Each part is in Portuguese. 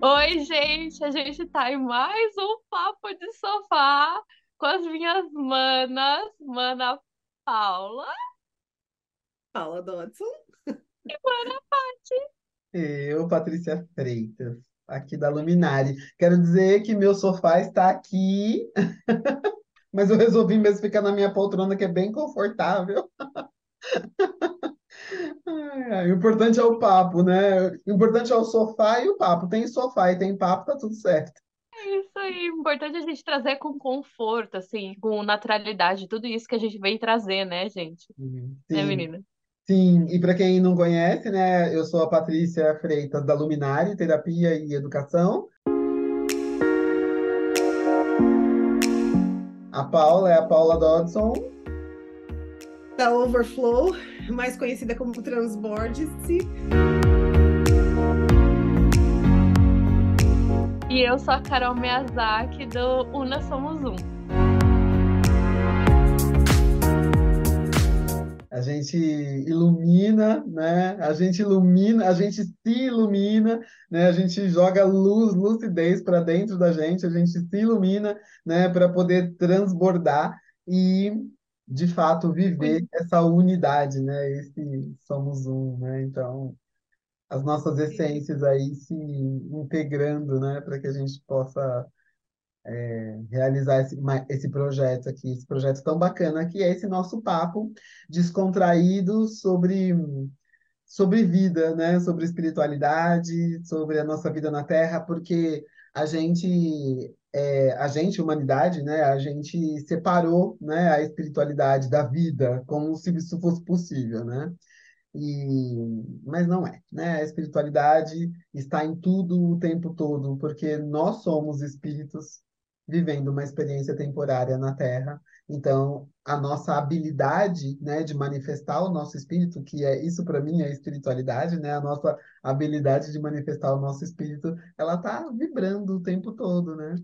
Oi, gente, a gente tá em mais um papo de sofá com as minhas manas, mana Paula Fala, Dodson. e mana Paty. Eu, Patrícia Freitas, aqui da Luminari. Quero dizer que meu sofá está aqui, mas eu resolvi mesmo ficar na minha poltrona, que é bem confortável. O importante é o papo, né? O importante é o sofá e o papo. Tem sofá e tem papo, tá tudo certo. É isso aí, importante a gente trazer com conforto, assim, com naturalidade, tudo isso que a gente vem trazer, né, gente? Né, Sim, menina? sim. E para quem não conhece, né? Eu sou a Patrícia Freitas da Luminari, Terapia e Educação. A Paula é a Paula Dodson. Da Overflow, mais conhecida como Transborde-se. E eu sou a Carol Miyazaki do Una Somos Um. A gente ilumina, né? A gente ilumina, a gente se ilumina, né? A gente joga luz, lucidez para dentro da gente, a gente se ilumina, né? Para poder transbordar e, de fato, viver essa unidade, né? Esse somos um, né? Então, as nossas essências aí se integrando, né? Para que a gente possa realizar esse, esse projeto aqui, esse projeto tão bacana que é esse nosso papo descontraído sobre, sobre vida, né? Sobre espiritualidade, sobre a nossa vida na Terra, porque a gente, é, a gente, humanidade, né? A gente separou, né? A espiritualidade da vida, como se isso fosse possível, né? E, mas não é, né? A espiritualidade está em tudo o tempo todo, porque nós somos espíritos vivendo uma experiência temporária na Terra. Então, a nossa habilidade, né, de manifestar o nosso espírito, que é isso para mim é espiritualidade, né? A nossa habilidade de manifestar o nosso espírito, ela está vibrando o tempo todo, né?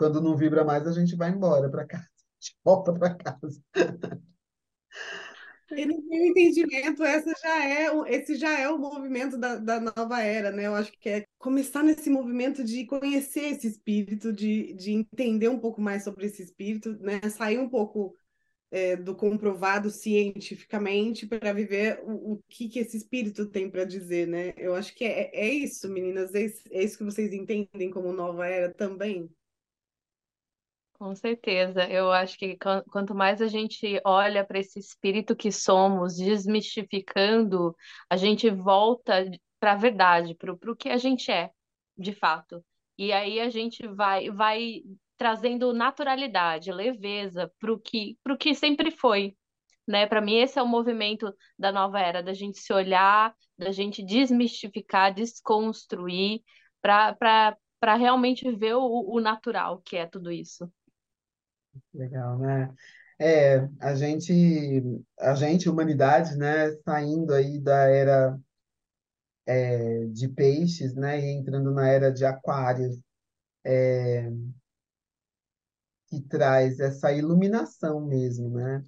Quando não vibra mais, a gente vai embora para casa, a gente volta para casa. E no meu entendimento, essa já é, esse já é o movimento da, da nova era, né? Eu acho que é começar nesse movimento de conhecer esse espírito, de, de entender um pouco mais sobre esse espírito, né? Sair um pouco é, do comprovado cientificamente para viver o, o que, que esse espírito tem para dizer, né? Eu acho que é, é isso, meninas, é é isso que vocês entendem como nova era também. Com certeza, eu acho que quan- quanto mais a gente olha para esse espírito que somos, desmistificando, a gente volta para a verdade, para o que a gente é, de fato. E aí a gente vai, vai trazendo naturalidade, leveza para o que, para que sempre foi, né? Para mim, esse é o movimento da nova era, da gente se olhar, da gente desmistificar, desconstruir, para realmente ver o, o natural que é tudo isso. Legal, né? É, a gente, a gente, humanidade, né, saindo aí da era é, de peixes, né, e entrando na era de aquários, que traz essa iluminação mesmo, né?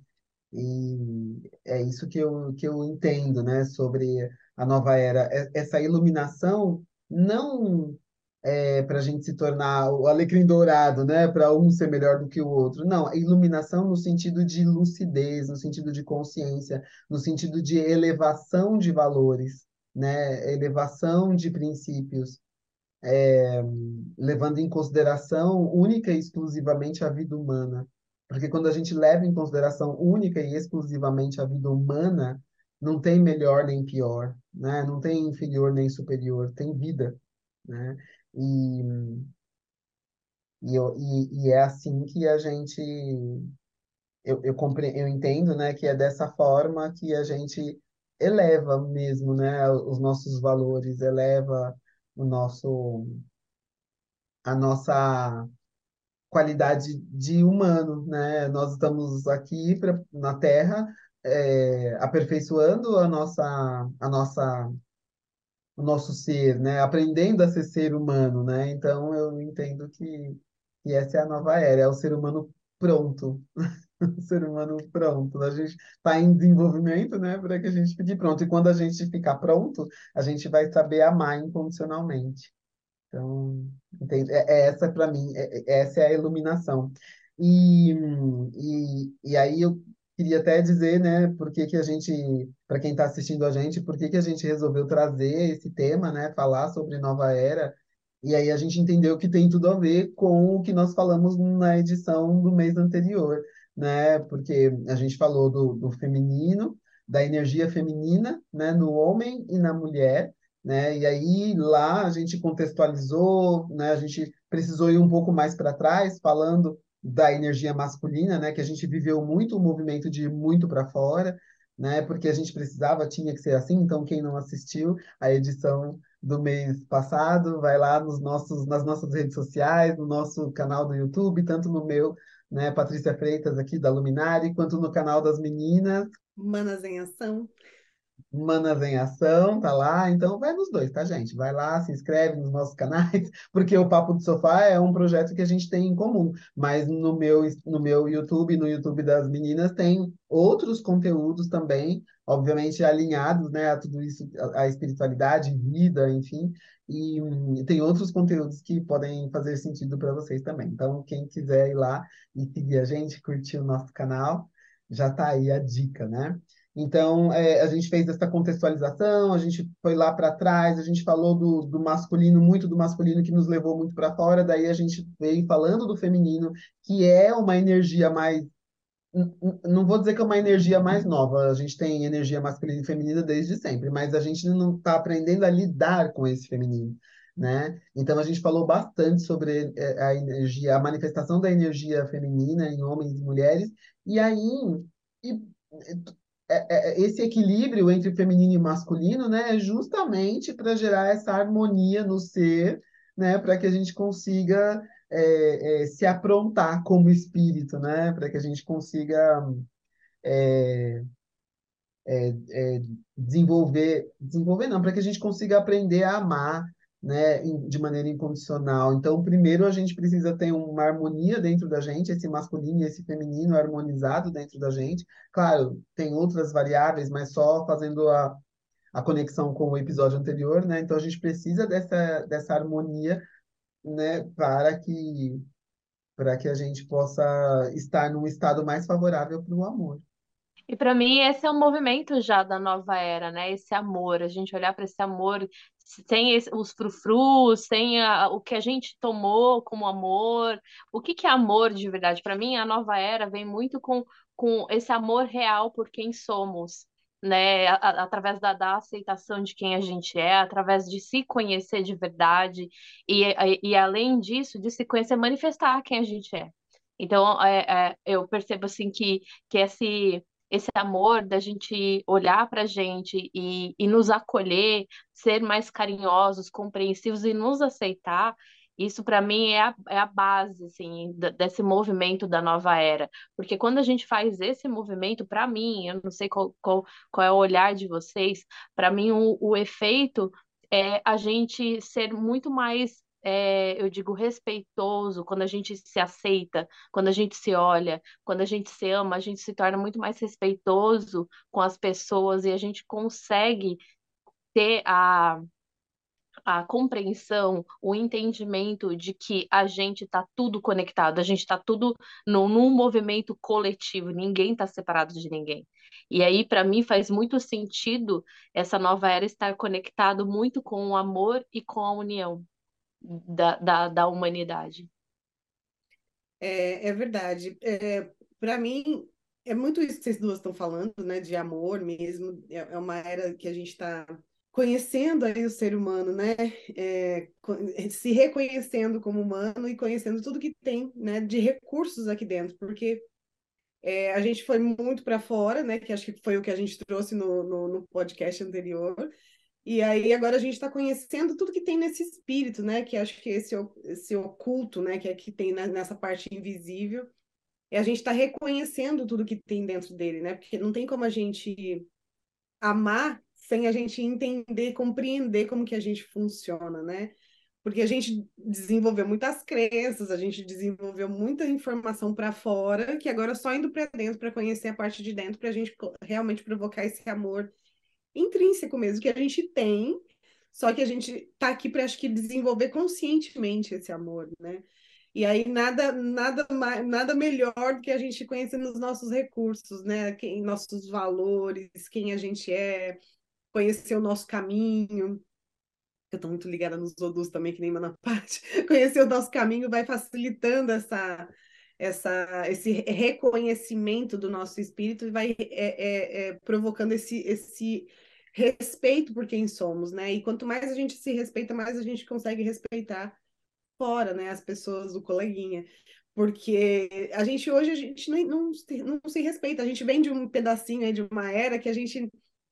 E é isso que eu, que eu entendo, né, sobre a nova era. É- Essa iluminação não é para a gente se tornar o alecrim dourado, né, para um ser melhor do que o outro. Não, a iluminação no sentido de lucidez, no sentido de consciência, no sentido de elevação de valores, né, elevação de princípios levando em consideração única e exclusivamente a vida humana. Porque quando a gente leva em consideração única e exclusivamente a vida humana, não tem melhor nem pior, né? Não tem inferior nem superior, tem vida, né? E, e, eu, e, e é assim que a gente, eu, eu, compre, eu entendo, né, que é dessa forma que a gente eleva mesmo, né, os nossos valores, eleva o nosso, a nossa qualidade de humano, né? Nós estamos aqui pra, na Terra, é, aperfeiçoando a nossa, a nossa, o nosso ser, né? Aprendendo a ser ser humano, né? Então eu entendo que, que essa é a nova era, é o ser humano pronto, o ser humano pronto. A gente está em desenvolvimento, né? Para que a gente fique pronto. E quando a gente ficar pronto, a gente vai saber amar incondicionalmente. Então, entende? É, é essa para mim, é, é, essa é a iluminação. E, e, e aí eu queria até dizer, né, por que que a gente, para quem está assistindo a gente, por que que a gente resolveu trazer esse tema, né, falar sobre nova era. E aí a gente entendeu que tem tudo a ver com o que nós falamos na edição do mês anterior, né? Porque a gente falou do, do feminino, da energia feminina, né, no homem e na mulher, né? E aí lá a gente contextualizou, né? A gente precisou ir um pouco mais para trás, falando da energia masculina, né? Que a gente viveu muito o movimento de muito para fora, né? Porque a gente precisava, tinha que ser assim. Então quem não assistiu a edição do mês passado, vai lá nos nossos, nas nossas redes sociais, no nosso canal do YouTube, tanto no meu, né, Patrícia Freitas aqui da Luminari, quanto no canal das meninas. Manas em Ação. Manas em Ação, tá lá. Então vai nos dois, tá, gente? Vai lá, se inscreve nos nossos canais, porque o Papo do Sofá é um projeto que a gente tem em comum. Mas no meu, no meu YouTube, no YouTube das meninas, tem outros conteúdos também, obviamente alinhados, né, a tudo isso, a, a espiritualidade, vida, enfim. E hum, tem outros conteúdos que podem fazer sentido para vocês também. Então, quem quiser ir lá e seguir a gente, curtir o nosso canal, já tá aí a dica, né? Então, é, a gente fez essa contextualização, a gente foi lá para trás, a gente falou do, do masculino, muito do masculino que nos levou muito para fora, daí a gente veio falando do feminino, que é uma energia mais. Não vou dizer que é uma energia mais nova, a gente tem energia masculina e feminina desde sempre, mas a gente não está aprendendo a lidar com esse feminino. Né? Então a gente falou bastante sobre é, a energia, a manifestação da energia feminina em homens e mulheres, e aí e é, é, esse equilíbrio entre feminino e masculino, né, é justamente para gerar essa harmonia no ser, né, para que a gente consiga é, é, se aprontar como espírito, né, para que a gente consiga é, é, desenvolver, desenvolver não, para que a gente consiga aprender a amar, né, de maneira incondicional. Então, primeiro a gente precisa ter uma harmonia dentro da gente, esse masculino e esse feminino harmonizado dentro da gente. Claro, tem outras variáveis, mas só fazendo a, a conexão com o episódio anterior, né? Então a gente precisa dessa, dessa harmonia, né, para que para que a gente possa estar num estado mais favorável para o amor. E para mim esse é o movimento já da nova era, né? Esse amor, a gente olhar para esse amor esse, os frufrus, sem a, o que a gente tomou como amor. O que, que é amor de verdade? Para mim, a nova era vem muito com, com esse amor real por quem somos, né? A, a, através da, da aceitação de quem a gente é, através de se conhecer de verdade, e, e, e além disso, de se conhecer, manifestar quem a gente é. Então, é, é, eu percebo assim que, que esse esse amor da gente olhar para a gente e, e nos acolher, ser mais carinhosos, compreensivos e nos aceitar, isso para mim é a, é a base assim, desse movimento da nova era. Porque quando a gente faz esse movimento, para mim, eu não sei qual, qual, qual, é o olhar de vocês, para mim o, o efeito é a gente ser muito mais é, eu digo, respeitoso, quando a gente se aceita, quando a gente se olha, quando a gente se ama, a gente se torna muito mais respeitoso com as pessoas e a gente consegue ter a, a compreensão, o entendimento de que a gente está tudo conectado, a gente está tudo no, num movimento coletivo, ninguém está separado de ninguém. E aí, para mim, faz muito sentido essa nova era estar conectado muito com o amor e com a união da, da, da humanidade. É, é verdade. É, Para mim, é muito isso que vocês duas estão falando, né? De amor mesmo. É, é uma era que a gente está conhecendo aí o ser humano, né? É, se reconhecendo como humano e conhecendo tudo que tem, né? De recursos aqui dentro, porque é, a gente foi muito para fora, né? Que acho que foi o que a gente trouxe no, no, no podcast anterior. E aí agora a gente está conhecendo tudo que tem nesse espírito, né? Que acho que esse, esse oculto, né? Que é que tem nessa parte invisível. E a gente está reconhecendo tudo que tem dentro dele, né? Porque não tem como a gente amar sem a gente entender, compreender como que a gente funciona, né? Porque a gente desenvolveu muitas crenças, a gente desenvolveu muita informação para fora, que agora é só indo para dentro para conhecer a parte de dentro, para a gente realmente provocar esse amor intrínseco mesmo que a gente tem, Só que a gente está aqui para acho que desenvolver conscientemente esse amor, né? E aí nada nada nada melhor do que a gente conhecer nos nossos recursos, né? Quem, nossos valores, quem a gente é, conhecer o nosso caminho. Eu estou muito ligada nos odus também, que nem Manapati. Conhecer o nosso caminho vai facilitando essa, essa, esse reconhecimento do nosso espírito e vai é, é, é, provocando esse, esse respeito por quem somos, né? E quanto mais a gente se respeita, mais a gente consegue respeitar fora, né? As pessoas, o coleguinha. Porque a gente hoje a gente não, não, não se respeita, a gente vem de um pedacinho aí de uma era que a gente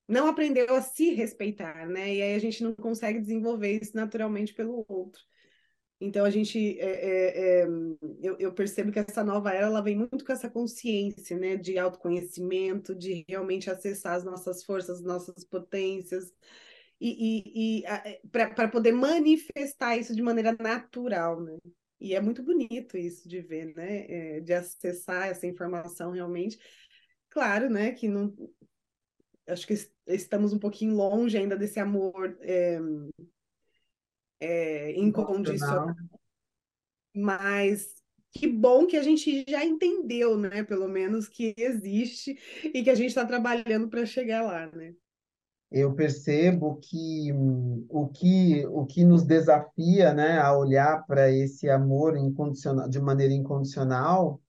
não aprendeu a se respeitar, né? E aí a gente não consegue desenvolver isso naturalmente pelo outro. Então a gente, é, é, é, eu, eu, percebo que essa nova era ela vem muito com essa consciência, né, de autoconhecimento, de realmente acessar as nossas forças, as nossas potências e, e, e é, para poder manifestar isso de maneira natural, né? E é muito bonito isso de ver, né, é, de acessar essa informação realmente. Claro, né, que não, acho que estamos um pouquinho longe ainda desse amor é, incondicional. Mas que bom que a gente já entendeu, né? Pelo menos que existe e que a gente está trabalhando para chegar lá, né? Eu percebo que hum, o que o que nos desafia, né, a olhar para esse amor incondicional de maneira incondicional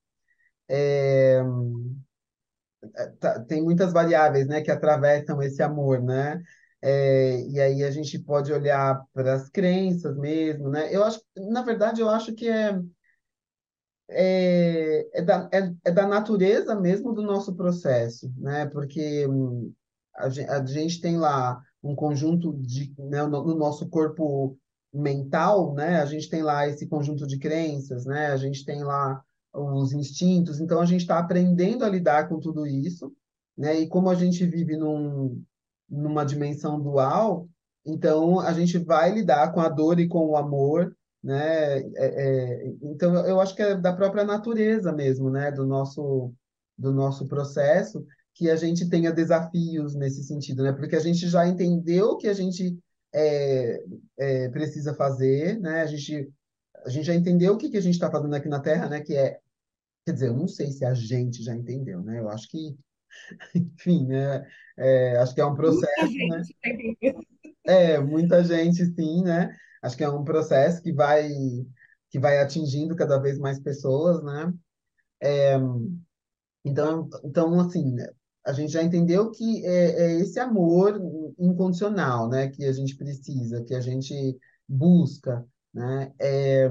é, é tá, tem muitas variáveis, né, que atravessam esse amor, né? É, e aí a gente pode olhar para as crenças mesmo, né? Eu acho, na verdade, eu acho que é, é, é, da, é, é da natureza mesmo do nosso processo, né? Porque hum, a, a gente tem lá um conjunto de, né, no, no nosso corpo mental, né? A gente tem lá esse conjunto de crenças, né? A gente tem lá os instintos, então a gente está aprendendo a lidar com tudo isso, né? E como a gente vive num, numa dimensão dual, então a gente vai lidar com a dor e com o amor, né? É, é, então eu acho que é da própria natureza mesmo, né? Do nosso do nosso processo que a gente tenha desafios nesse sentido, né? Porque a gente já entendeu que a gente é, é, precisa fazer, né? A gente a gente já entendeu o que, que a gente está fazendo aqui na Terra, né? Que é, quer dizer, eu não sei se a gente já entendeu, né? Eu acho que enfim, né? É, acho que é um processo, né? É, muita gente, sim, né? Acho que é um processo que vai que vai atingindo cada vez mais pessoas, né? É, então, então, assim, a gente já entendeu que é, é esse amor incondicional, né? Que a gente precisa, que a gente busca, né? É,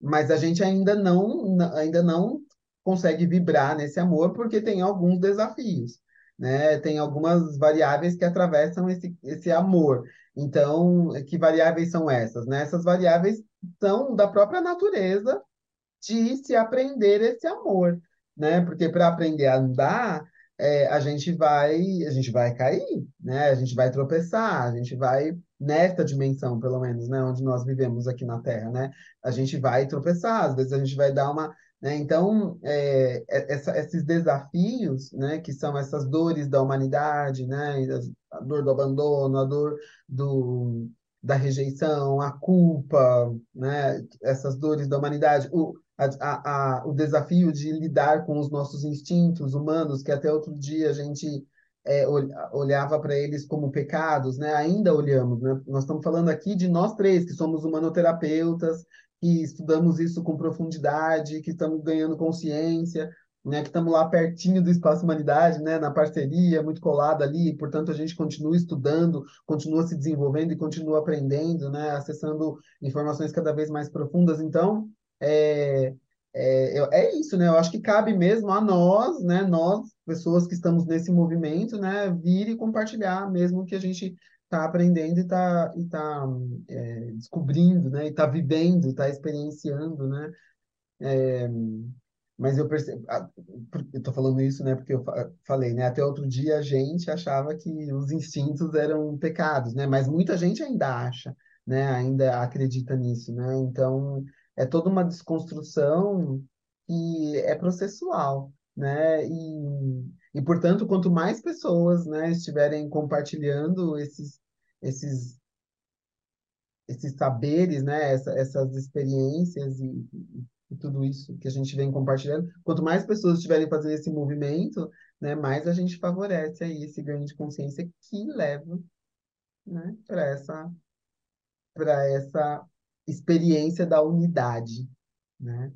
mas a gente ainda não, ainda não consegue vibrar nesse amor porque tem alguns desafios, né? Tem algumas variáveis que atravessam esse, esse amor. Então, que variáveis são essas? Né? Essas variáveis são da própria natureza de se aprender esse amor, né? Porque para aprender a andar, é, a gente vai a gente vai cair, né? A gente vai tropeçar, a gente vai nesta dimensão, pelo menos, né? Onde nós vivemos aqui na Terra, né? A gente vai tropeçar, às vezes a gente vai dar uma né? Então, é, é, essa, esses desafios, né, que são essas dores da humanidade, né, a dor do abandono, a dor do, da rejeição, a culpa, né, essas dores da humanidade, o, a, a, o desafio de lidar com os nossos instintos humanos, que até outro dia a gente é, olhava para eles como pecados, né? Ainda olhamos, né? Nós estamos falando aqui de nós três, que somos humanoterapeutas, que estudamos isso com profundidade, que estamos ganhando consciência, né, que estamos lá pertinho do Espaço Humanidade, né, na parceria, muito colada ali, e, portanto a gente continua estudando, continua se desenvolvendo e continua aprendendo, né, acessando informações cada vez mais profundas. Então, é, é, é isso, né? Eu acho que cabe mesmo a nós, né, nós, pessoas que estamos nesse movimento, né, vir e compartilhar mesmo que a gente está aprendendo e está e tá, é, descobrindo, né? E está vivendo, está experienciando, né? É, mas eu percebo, eu estou falando isso, né? Porque eu falei, né? Até outro dia a gente achava que os instintos eram pecados, né? Mas muita gente ainda acha, né? Ainda acredita nisso, né? Então é toda uma desconstrução que é processual, né? E, portanto, quanto mais pessoas né, estiverem compartilhando esses, esses esses saberes, né, essa, essas experiências e, e, tudo isso que a gente vem compartilhando, quanto mais pessoas estiverem fazendo esse movimento, né, mais a gente favorece aí esse ganho de consciência que leva, né, para essa essa experiência da unidade, né?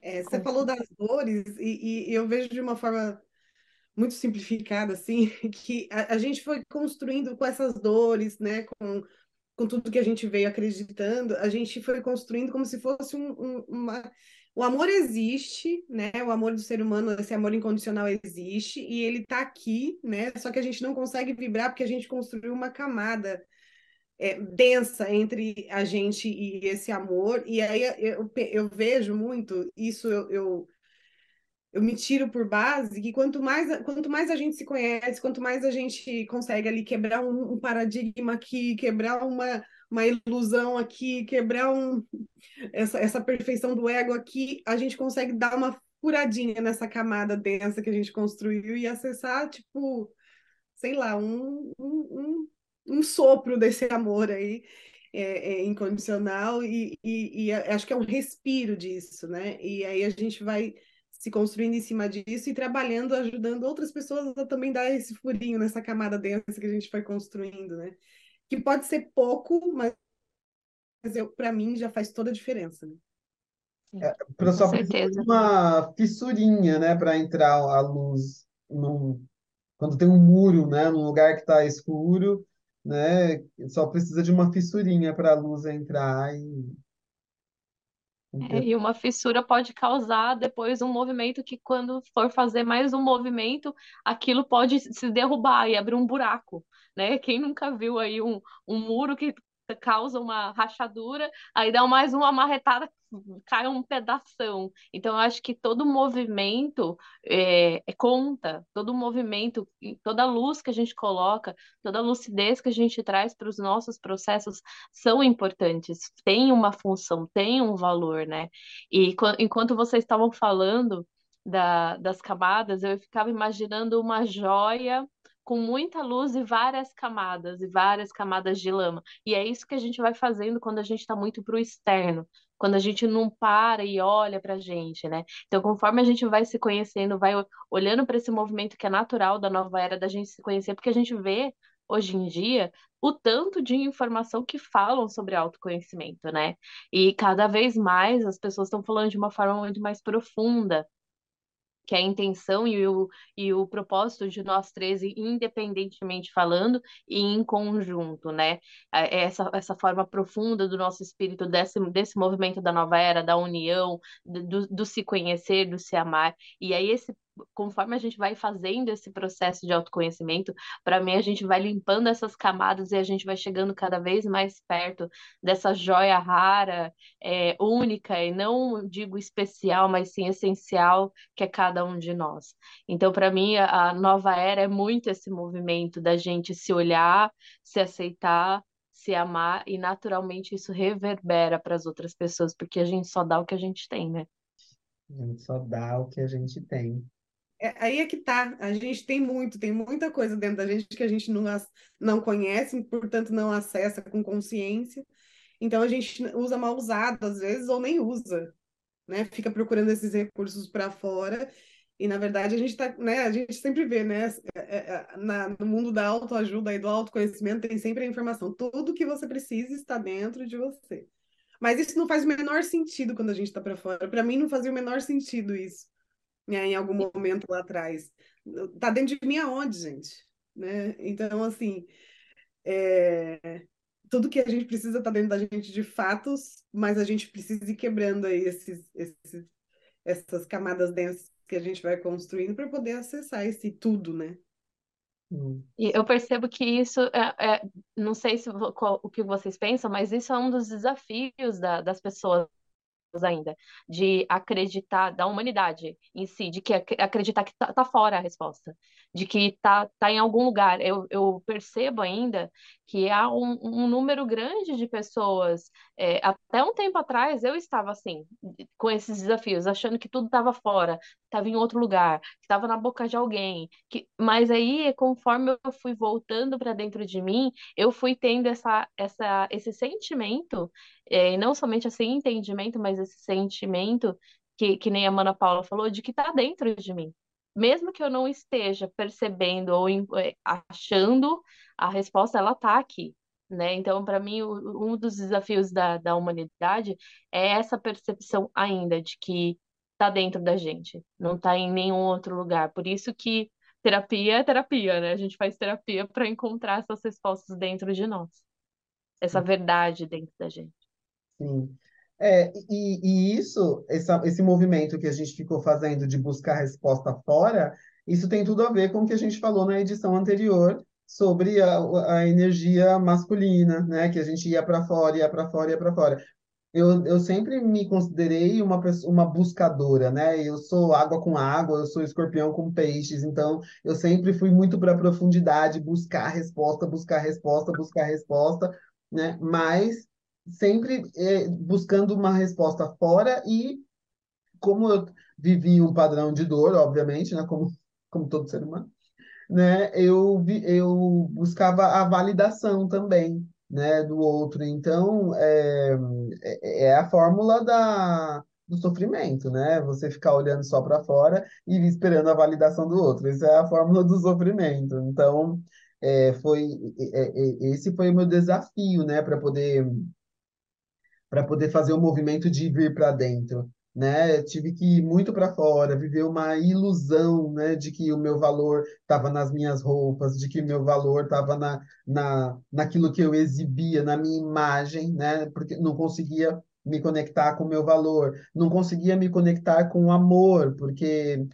É, você falou das dores e, e eu vejo de uma forma muito simplificada, assim, que a, a, gente foi construindo com essas dores, né, com, com tudo que a gente veio acreditando, a gente foi construindo como se fosse um, um, uma... O amor existe, né, o amor do ser humano, esse amor incondicional existe, e ele está aqui, né, só que a gente não consegue vibrar porque a gente construiu uma camada é, densa entre a gente e esse amor, e aí eu, eu vejo muito, isso eu, eu eu me tiro por base que quanto mais, quanto mais a gente se conhece, quanto mais a gente consegue ali quebrar um, um paradigma aqui, quebrar uma, uma ilusão aqui, quebrar um, essa, essa perfeição do ego aqui, a gente consegue dar uma furadinha nessa camada densa que a gente construiu e acessar, tipo, sei lá, um, um, um, um sopro desse amor aí. É, é incondicional e, e, e acho que é um respiro disso, né? E aí a gente vai se construindo em cima disso e trabalhando, ajudando outras pessoas a também dar esse furinho nessa camada densa que a gente foi construindo, né? Que pode ser pouco, mas para mim já faz toda a diferença, né? É, só precisa uma fissurinha, né, para entrar a luz num, quando tem um muro, né, num lugar que está escuro, né, só precisa de uma fissurinha para a luz entrar e é, e uma fissura pode causar depois um movimento que, quando for fazer mais um movimento, aquilo pode se derrubar e abrir um buraco, né? Quem nunca viu aí um, um muro que causa uma rachadura, aí dá mais uma marretada, cai um pedação. Então, eu acho que todo movimento é, é, conta, todo movimento, toda luz que a gente coloca, toda lucidez que a gente traz para os nossos processos são importantes, tem uma função, tem um valor, né? E enquanto vocês estavam falando da, das camadas, eu ficava imaginando uma joia com muita luz e várias camadas, e várias camadas de lama. E é isso que a gente vai fazendo quando a gente está muito para o externo, quando a gente não para e olha para a gente, né? Então, conforme a gente vai se conhecendo, vai olhando para esse movimento que é natural da nova era da gente se conhecer, porque a gente vê hoje em dia o tanto de informação que falam sobre autoconhecimento, né? E cada vez mais as pessoas estão falando de uma forma muito mais profunda que é a intenção e o, e o propósito de nós três, independentemente falando e em conjunto, né? É, é essa, essa forma profunda do nosso espírito, desse, desse movimento da nova era, da união, do, do se conhecer, do se amar. E aí, esse conforme a gente vai fazendo esse processo de autoconhecimento, para mim a gente vai limpando essas camadas e a gente vai chegando cada vez mais perto dessa joia rara, é, única e não digo especial, mas sim essencial que é cada um de nós. Então, para mim, a, nova era é muito esse movimento da gente se olhar, se aceitar se amar e naturalmente isso reverbera para as outras pessoas, porque a gente só dá o que a gente tem, né? A gente só dá o que a gente tem. É, aí é que tá. A gente tem muito, tem muita coisa dentro da gente que a gente não, não conhece, portanto não acessa com consciência. Então a gente usa mal usado às vezes ou nem usa, né? Fica procurando esses recursos para fora e na verdade a gente tá, né? A gente sempre vê, né? É, é, na, no mundo da autoajuda e do autoconhecimento tem sempre a informação. Tudo que você precisa está dentro de você. Mas isso não faz o menor sentido quando a gente está para fora. Para mim não fazia o menor sentido isso né, em algum momento lá atrás. Tá dentro de mim aonde, gente? Né? Então, assim, é... tudo que a gente precisa tá dentro da gente de fatos, mas a gente precisa ir quebrando aí esses, esses, essas camadas densas que a gente vai construindo para poder acessar esse tudo, né? Hum. E eu percebo que isso é, é não sei se qual, o que vocês pensam, mas isso é um dos desafios da, das pessoas ainda, de acreditar, da humanidade em si, de que acreditar que tá, tá fora a resposta, de que tá, tá em algum lugar. Eu, eu percebo ainda que há um, um número grande de pessoas. É, até um tempo atrás eu estava assim, com esses desafios, achando que tudo estava fora, estava em outro lugar, estava na boca de alguém. Que, mas aí, conforme eu fui voltando para dentro de mim, eu fui tendo essa, essa, esse sentimento, é, não somente esse entendimento, mas esse sentimento que, que nem a Mana Paula falou, de que está dentro de mim mesmo que eu não esteja percebendo ou é, achando, a resposta ela está aqui. Né? Então, para mim, um dos desafios da, da humanidade é essa percepção ainda de que está dentro da gente, não está em nenhum outro lugar. Por isso que terapia é terapia, né? A gente faz terapia para encontrar essas respostas dentro de nós, essa verdade dentro da gente. Sim. É, e, e isso, essa, esse movimento que a gente ficou fazendo de buscar resposta fora, isso tem tudo a ver com o que a gente falou na edição anterior sobre a, a energia masculina, né? Que a gente ia para fora, ia para fora, ia para fora. Eu, eu sempre me considerei uma uma buscadora, né? Eu sou água com água, eu sou escorpião com peixes, então eu sempre fui muito para a profundidade, buscar resposta, buscar resposta, buscar resposta, né? Mas sempre é, buscando uma resposta fora e como eu vivi um padrão de dor, obviamente, né, como, como todo ser humano, né, eu, eu buscava a validação também, né, do outro. Então, é, é, é a fórmula da, do sofrimento, né? Você ficar olhando só para fora e esperando a validação do outro. Essa é a fórmula do sofrimento. Então, é, foi, é, é, esse foi o meu desafio, né, para poder para poder fazer o movimento de vir para dentro. Né? Tive que ir muito para fora, viver uma ilusão, né, de que o meu valor estava nas minhas roupas, de que o meu valor estava na, na, naquilo que eu exibia, na minha imagem, né, porque não conseguia me conectar com o meu valor, não conseguia me conectar com o amor, porque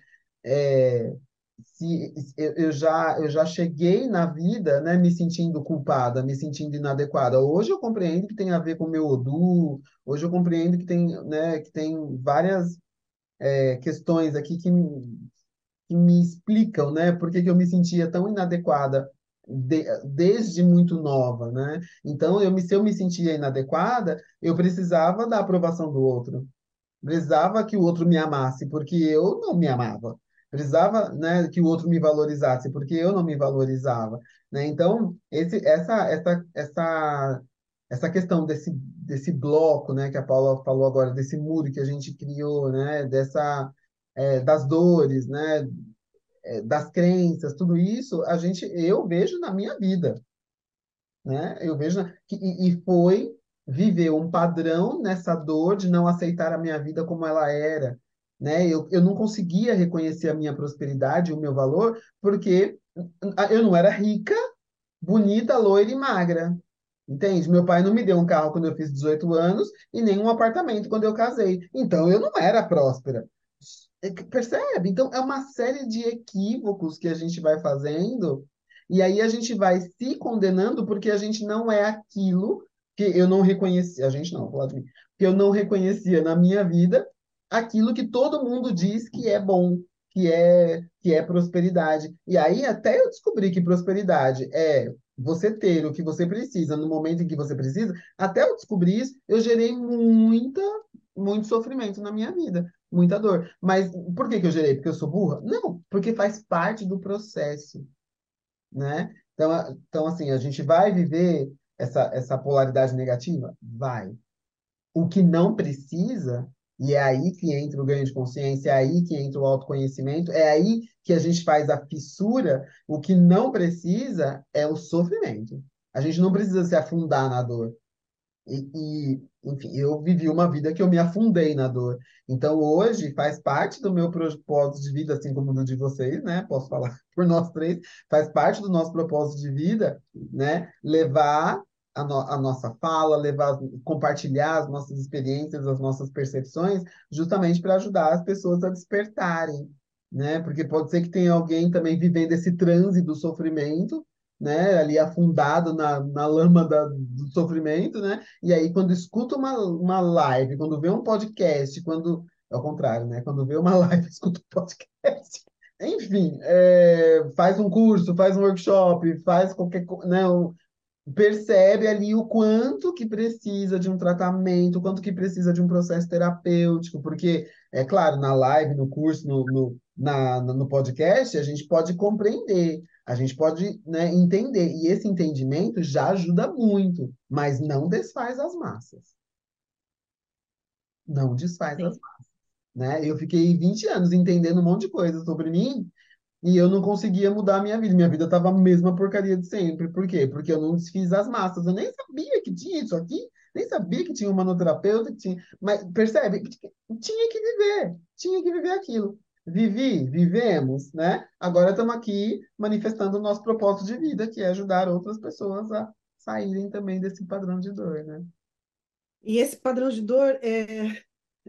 é, se eu já eu já cheguei na vida, né, me sentindo culpada, me sentindo inadequada. Hoje eu compreendo que tem a ver com o meu odu, hoje eu compreendo que tem, né, que tem várias é, questões aqui que, que me explicam, né, por que, eu me sentia tão inadequada de, desde muito nova, né? Então eu me se eu me sentia inadequada, eu precisava da aprovação do outro. Precisava que o outro me amasse, porque eu não me amava precisava né, que o outro me valorizasse, porque eu não me valorizava. Né? Então, esse, essa, essa, essa, essa questão desse, desse bloco né, que a Paula falou agora, desse muro que a gente criou, né, dessa, é, das dores, né, é, das crenças, tudo isso, a gente, eu vejo na minha vida. Né? Eu vejo que, e, e foi viver um padrão nessa dor de não aceitar a minha vida como ela era, né? Eu, eu não conseguia reconhecer a minha prosperidade, o meu valor, porque eu não era rica, bonita, loira e magra. Entende? Meu pai não me deu um carro quando eu fiz 18 anos e nem um apartamento quando eu casei. Então eu não era próspera. É percebe? Então é uma série de equívocos que a gente vai fazendo e aí a gente vai se condenando porque a gente não é aquilo que eu não reconhecia. A gente não, falar de mim. Que eu não reconhecia na minha vida aquilo que todo mundo diz que é bom, que é que é prosperidade. E aí até eu descobri que prosperidade é você ter o que você precisa no momento em que você precisa, até eu descobrir isso, eu gerei muita muito sofrimento na minha vida, muita dor. Mas por que que eu gerei? Porque eu sou burra? Não, porque faz parte do processo, né? Então, então assim, a gente vai viver essa, essa polaridade negativa? Vai. O que não precisa e é aí que entra o ganho de consciência, é aí que entra o autoconhecimento, é aí que a gente faz a fissura. O que não precisa é o sofrimento. A gente não precisa se afundar na dor. E, e, enfim, eu vivi uma vida que eu me afundei na dor. Então, hoje, faz parte do meu propósito de vida, assim como do de vocês, né? Posso falar por nós três, faz parte do nosso propósito de vida, né? Levar a, no, a, nossa fala, levar, compartilhar as nossas experiências, as nossas percepções, justamente para ajudar as pessoas a despertarem, né? Porque pode ser que tenha alguém também vivendo esse transe do sofrimento, né, ali afundado na, na lama da, do sofrimento, né? E aí quando escuta uma, uma live, quando vê um podcast, quando é o contrário, né? Quando vê uma live, escuta um podcast. Enfim, é, faz um curso, faz um workshop, faz qualquer coisa, né? Percebe ali o quanto que precisa de um tratamento, o quanto que precisa de um processo terapêutico, porque, é claro, na live, no curso, no, no, na, no podcast, a gente pode compreender, a gente pode né, entender, e esse entendimento já ajuda muito, mas não desfaz as massas. Não desfaz Sim. as massas. Né? Eu fiquei 20 anos entendendo um monte de coisa sobre mim, e eu não conseguia mudar a minha vida. Minha vida estava a mesma porcaria de sempre. Por quê? Porque eu não desfiz as massas. Eu nem sabia que tinha isso aqui, nem sabia que tinha um manoterapeuta, que tinha. Mas percebe? Tinha que viver, tinha que viver aquilo. Vivi, vivemos, né? Agora estamos aqui manifestando o nosso propósito de vida, que é ajudar outras pessoas a saírem também desse padrão de dor, né? E esse padrão de dor é,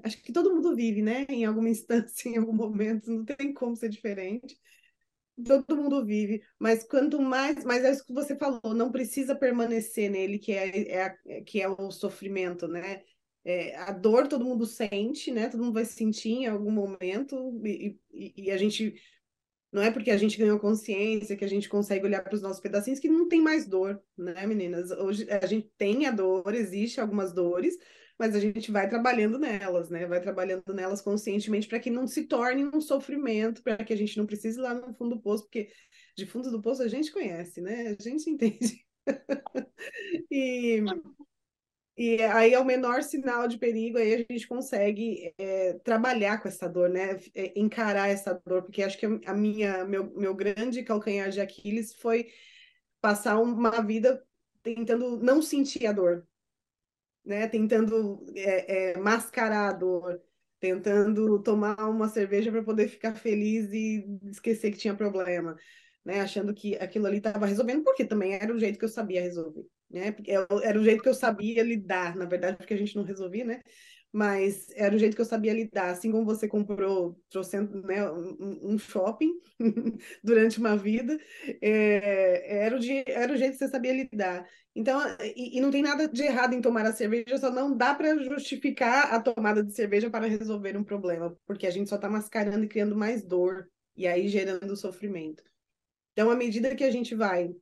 acho que todo mundo vive, né? Em alguma instância, em algum momento, não tem como ser diferente todo mundo vive, mas quanto mais, mas é isso que você falou, não precisa permanecer nele, que é, é que é o sofrimento, né? É, a dor todo mundo sente, né? Todo mundo vai sentir em algum momento, e, e, e, a gente não é porque a gente ganhou consciência que a gente consegue olhar para os nossos pedacinhos que não tem mais dor, né, meninas? Hoje a gente tem a dor, existe algumas dores, mas a gente vai trabalhando nelas, né? Vai trabalhando nelas conscientemente para que não se torne um sofrimento, para que a gente não precise ir lá no fundo do poço, porque de fundo do poço a gente conhece, né? A gente entende. e, e aí é o menor sinal de perigo, aí a gente consegue é, trabalhar com essa dor, né? É, encarar essa dor, porque acho que a minha, meu, meu grande calcanhar de Aquiles foi passar uma vida tentando não sentir a dor, né? Tentando é, é, mascarar a dor, tentando tomar uma cerveja para poder ficar feliz e esquecer que tinha problema, né? Achando que aquilo ali estava resolvendo, porque também era o jeito que eu sabia resolver, né? Era o jeito que eu sabia lidar, na verdade, porque a gente não resolvia, né? mas era o jeito que eu sabia lidar. Assim como você comprou, trouxe né, um, um shopping durante uma vida, é, era, o era o jeito que você sabia lidar. Então, e, e, não tem nada de errado em tomar a cerveja, só não dá para justificar a tomada de cerveja para resolver um problema, porque a gente só está mascarando e criando mais dor, e aí gerando sofrimento. Então, à medida que a gente vai.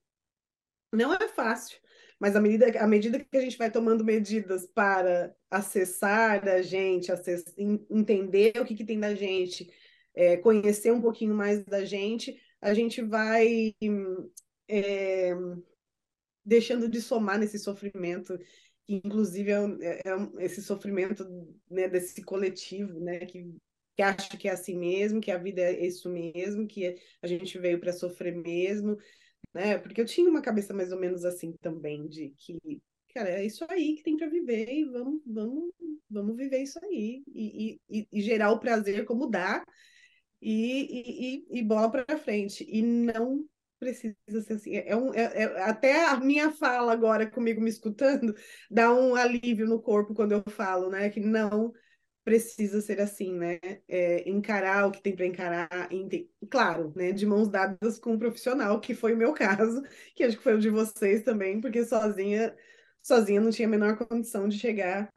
Não é fácil, mas à medida, à medida que a gente vai tomando medidas para acessar a gente, acess, entender o que, que tem da gente, é, conhecer um pouquinho mais da gente, a gente vai é, deixando de somar nesse sofrimento, que inclusive é, é, é esse sofrimento né, desse coletivo, né, que, que acha que é assim mesmo, que a vida é isso mesmo, que a gente veio para sofrer mesmo, né? Porque eu tinha uma cabeça mais ou menos assim também, de que, cara, é isso aí que tem para viver e vamos, vamos, vamos viver isso aí e, e, e gerar o prazer como dá e, e, e bola para frente. E não precisa ser assim. É um, é, é, até a minha fala agora comigo me escutando dá um alívio no corpo quando eu falo, né? Que não precisa ser assim, né? É, encarar o que tem para encarar, claro, né? De mãos dadas com um profissional, que foi o meu caso, que acho que foi o de vocês também, porque sozinha, sozinha não tinha a menor condição de chegar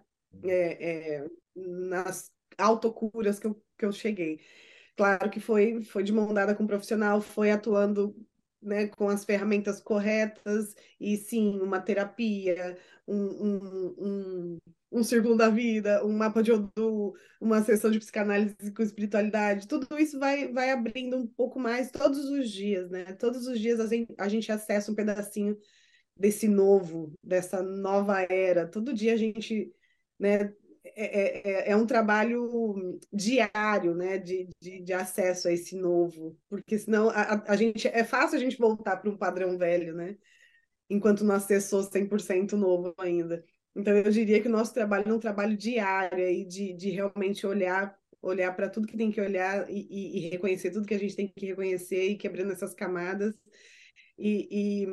é, é, nas autocuras que eu, que eu cheguei. Claro que foi, foi de mão dada com um profissional, foi atuando né, com as ferramentas corretas, e sim, uma terapia, um, um, um, um círculo da vida, um mapa de Odu, uma sessão de psicanálise com espiritualidade, tudo isso vai, vai abrindo um pouco mais todos os dias, né? Todos os dias a gente, a gente acessa um pedacinho desse novo, dessa nova era. Todo dia a gente, né, é, é, é, um trabalho diário, né, de, de, de, acesso a esse novo, porque senão a, a gente é fácil a gente voltar para um padrão velho, né, enquanto não acessou 100% novo ainda. Então eu diria que o nosso trabalho é um trabalho diário e de, de realmente olhar olhar para tudo que tem que olhar e, e, e, reconhecer tudo que a gente tem que reconhecer e quebrando essas camadas e,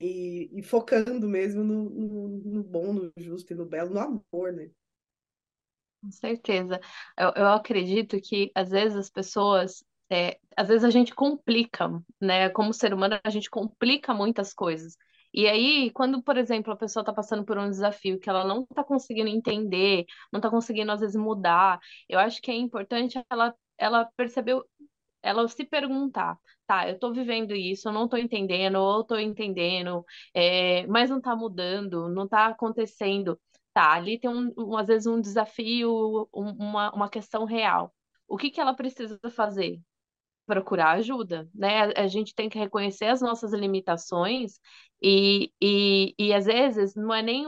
e, e focando mesmo no, no, no, bom, no justo e no belo, no amor, né? Com certeza. Eu, eu acredito que, às vezes, as pessoas é, às vezes a gente complica, né? Como ser humano, a gente complica muitas coisas. E aí, quando, por exemplo, a pessoa está passando por um desafio que ela não está conseguindo entender, não está conseguindo, às vezes, mudar, eu acho que é importante ela, ela perceber, ela se perguntar, tá, eu estou vivendo isso, eu não estou entendendo, ou estou entendendo, é, mas não está mudando, não está acontecendo. Tá, ali tem, um, um, às vezes, um desafio, um, uma, uma questão real. O que que ela precisa fazer? procurar ajuda, né? A, a gente tem que reconhecer as nossas limitações e, e, e às vezes não é nem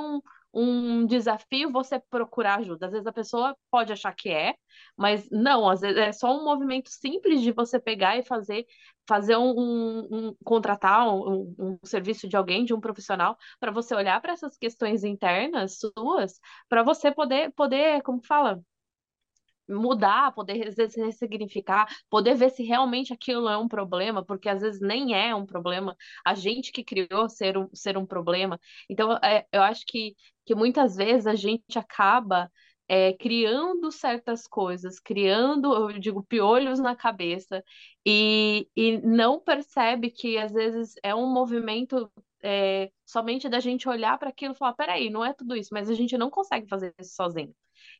um, desafio você procurar ajuda. Às vezes a pessoa pode achar que é, mas não, às vezes é só um movimento simples de você pegar e fazer fazer um, um, um contratar um, um, serviço de alguém, de um profissional, para você olhar para essas questões internas suas, para você poder poder, como fala, mudar, poder às vezes ressignificar, poder ver se realmente aquilo é um problema, porque às vezes nem é um problema, a gente que criou ser um, ser um problema. Então, é, eu acho que, que muitas vezes a gente acaba é, criando certas coisas, criando, eu digo, piolhos na cabeça, e, e não percebe que às vezes é um movimento é, somente da gente olhar para aquilo e falar: peraí, não é tudo isso, mas a gente não consegue fazer isso sozinho.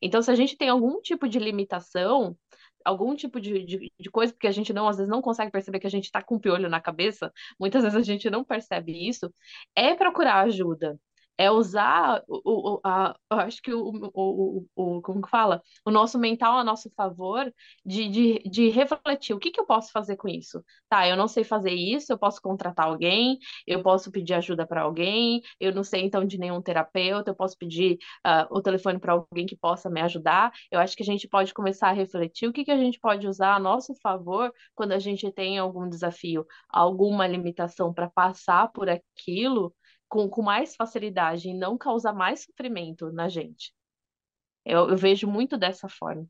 Então, se a gente tem algum tipo de limitação, algum tipo de, de, de, coisa, porque a gente não, às vezes, não consegue perceber que a gente está com o piolho na cabeça, muitas vezes a gente não percebe isso, é procurar ajuda é usar o, o a, eu acho que o, o, o, como que fala? O nosso mental a nosso favor de, de, de refletir o que, que eu posso fazer com isso. Tá, eu não sei fazer isso, eu posso contratar alguém, eu posso pedir ajuda para alguém, eu não sei então de nenhum terapeuta, eu posso pedir uh, o telefone para alguém que possa me ajudar. Eu acho que a gente pode começar a refletir o que, que a gente pode usar a nosso favor quando a gente tem algum desafio, alguma limitação para passar por aquilo com, com mais facilidade e não causar mais sofrimento na gente. Eu, eu vejo muito dessa forma.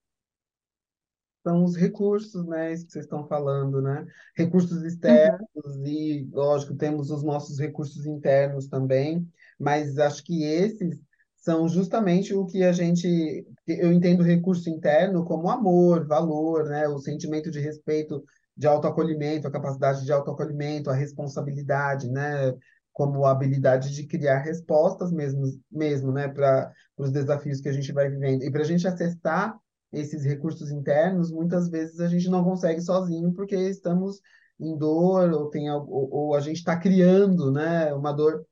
São os recursos, né, isso que vocês estão falando, né? Recursos externos uhum. e, lógico, temos os nossos recursos internos também, mas acho que esses são justamente o que a gente, eu entendo recurso interno como amor, valor, né, o sentimento de respeito, de autoacolhimento, a capacidade de autoacolhimento, a responsabilidade, né, como a habilidade de criar respostas mesmo, mesmo né, para os desafios que a gente vai vivendo. E para a gente acessar esses recursos internos, muitas vezes a gente não consegue sozinho, porque estamos em dor, ou, tem, ou, ou a gente está criando né, uma dor.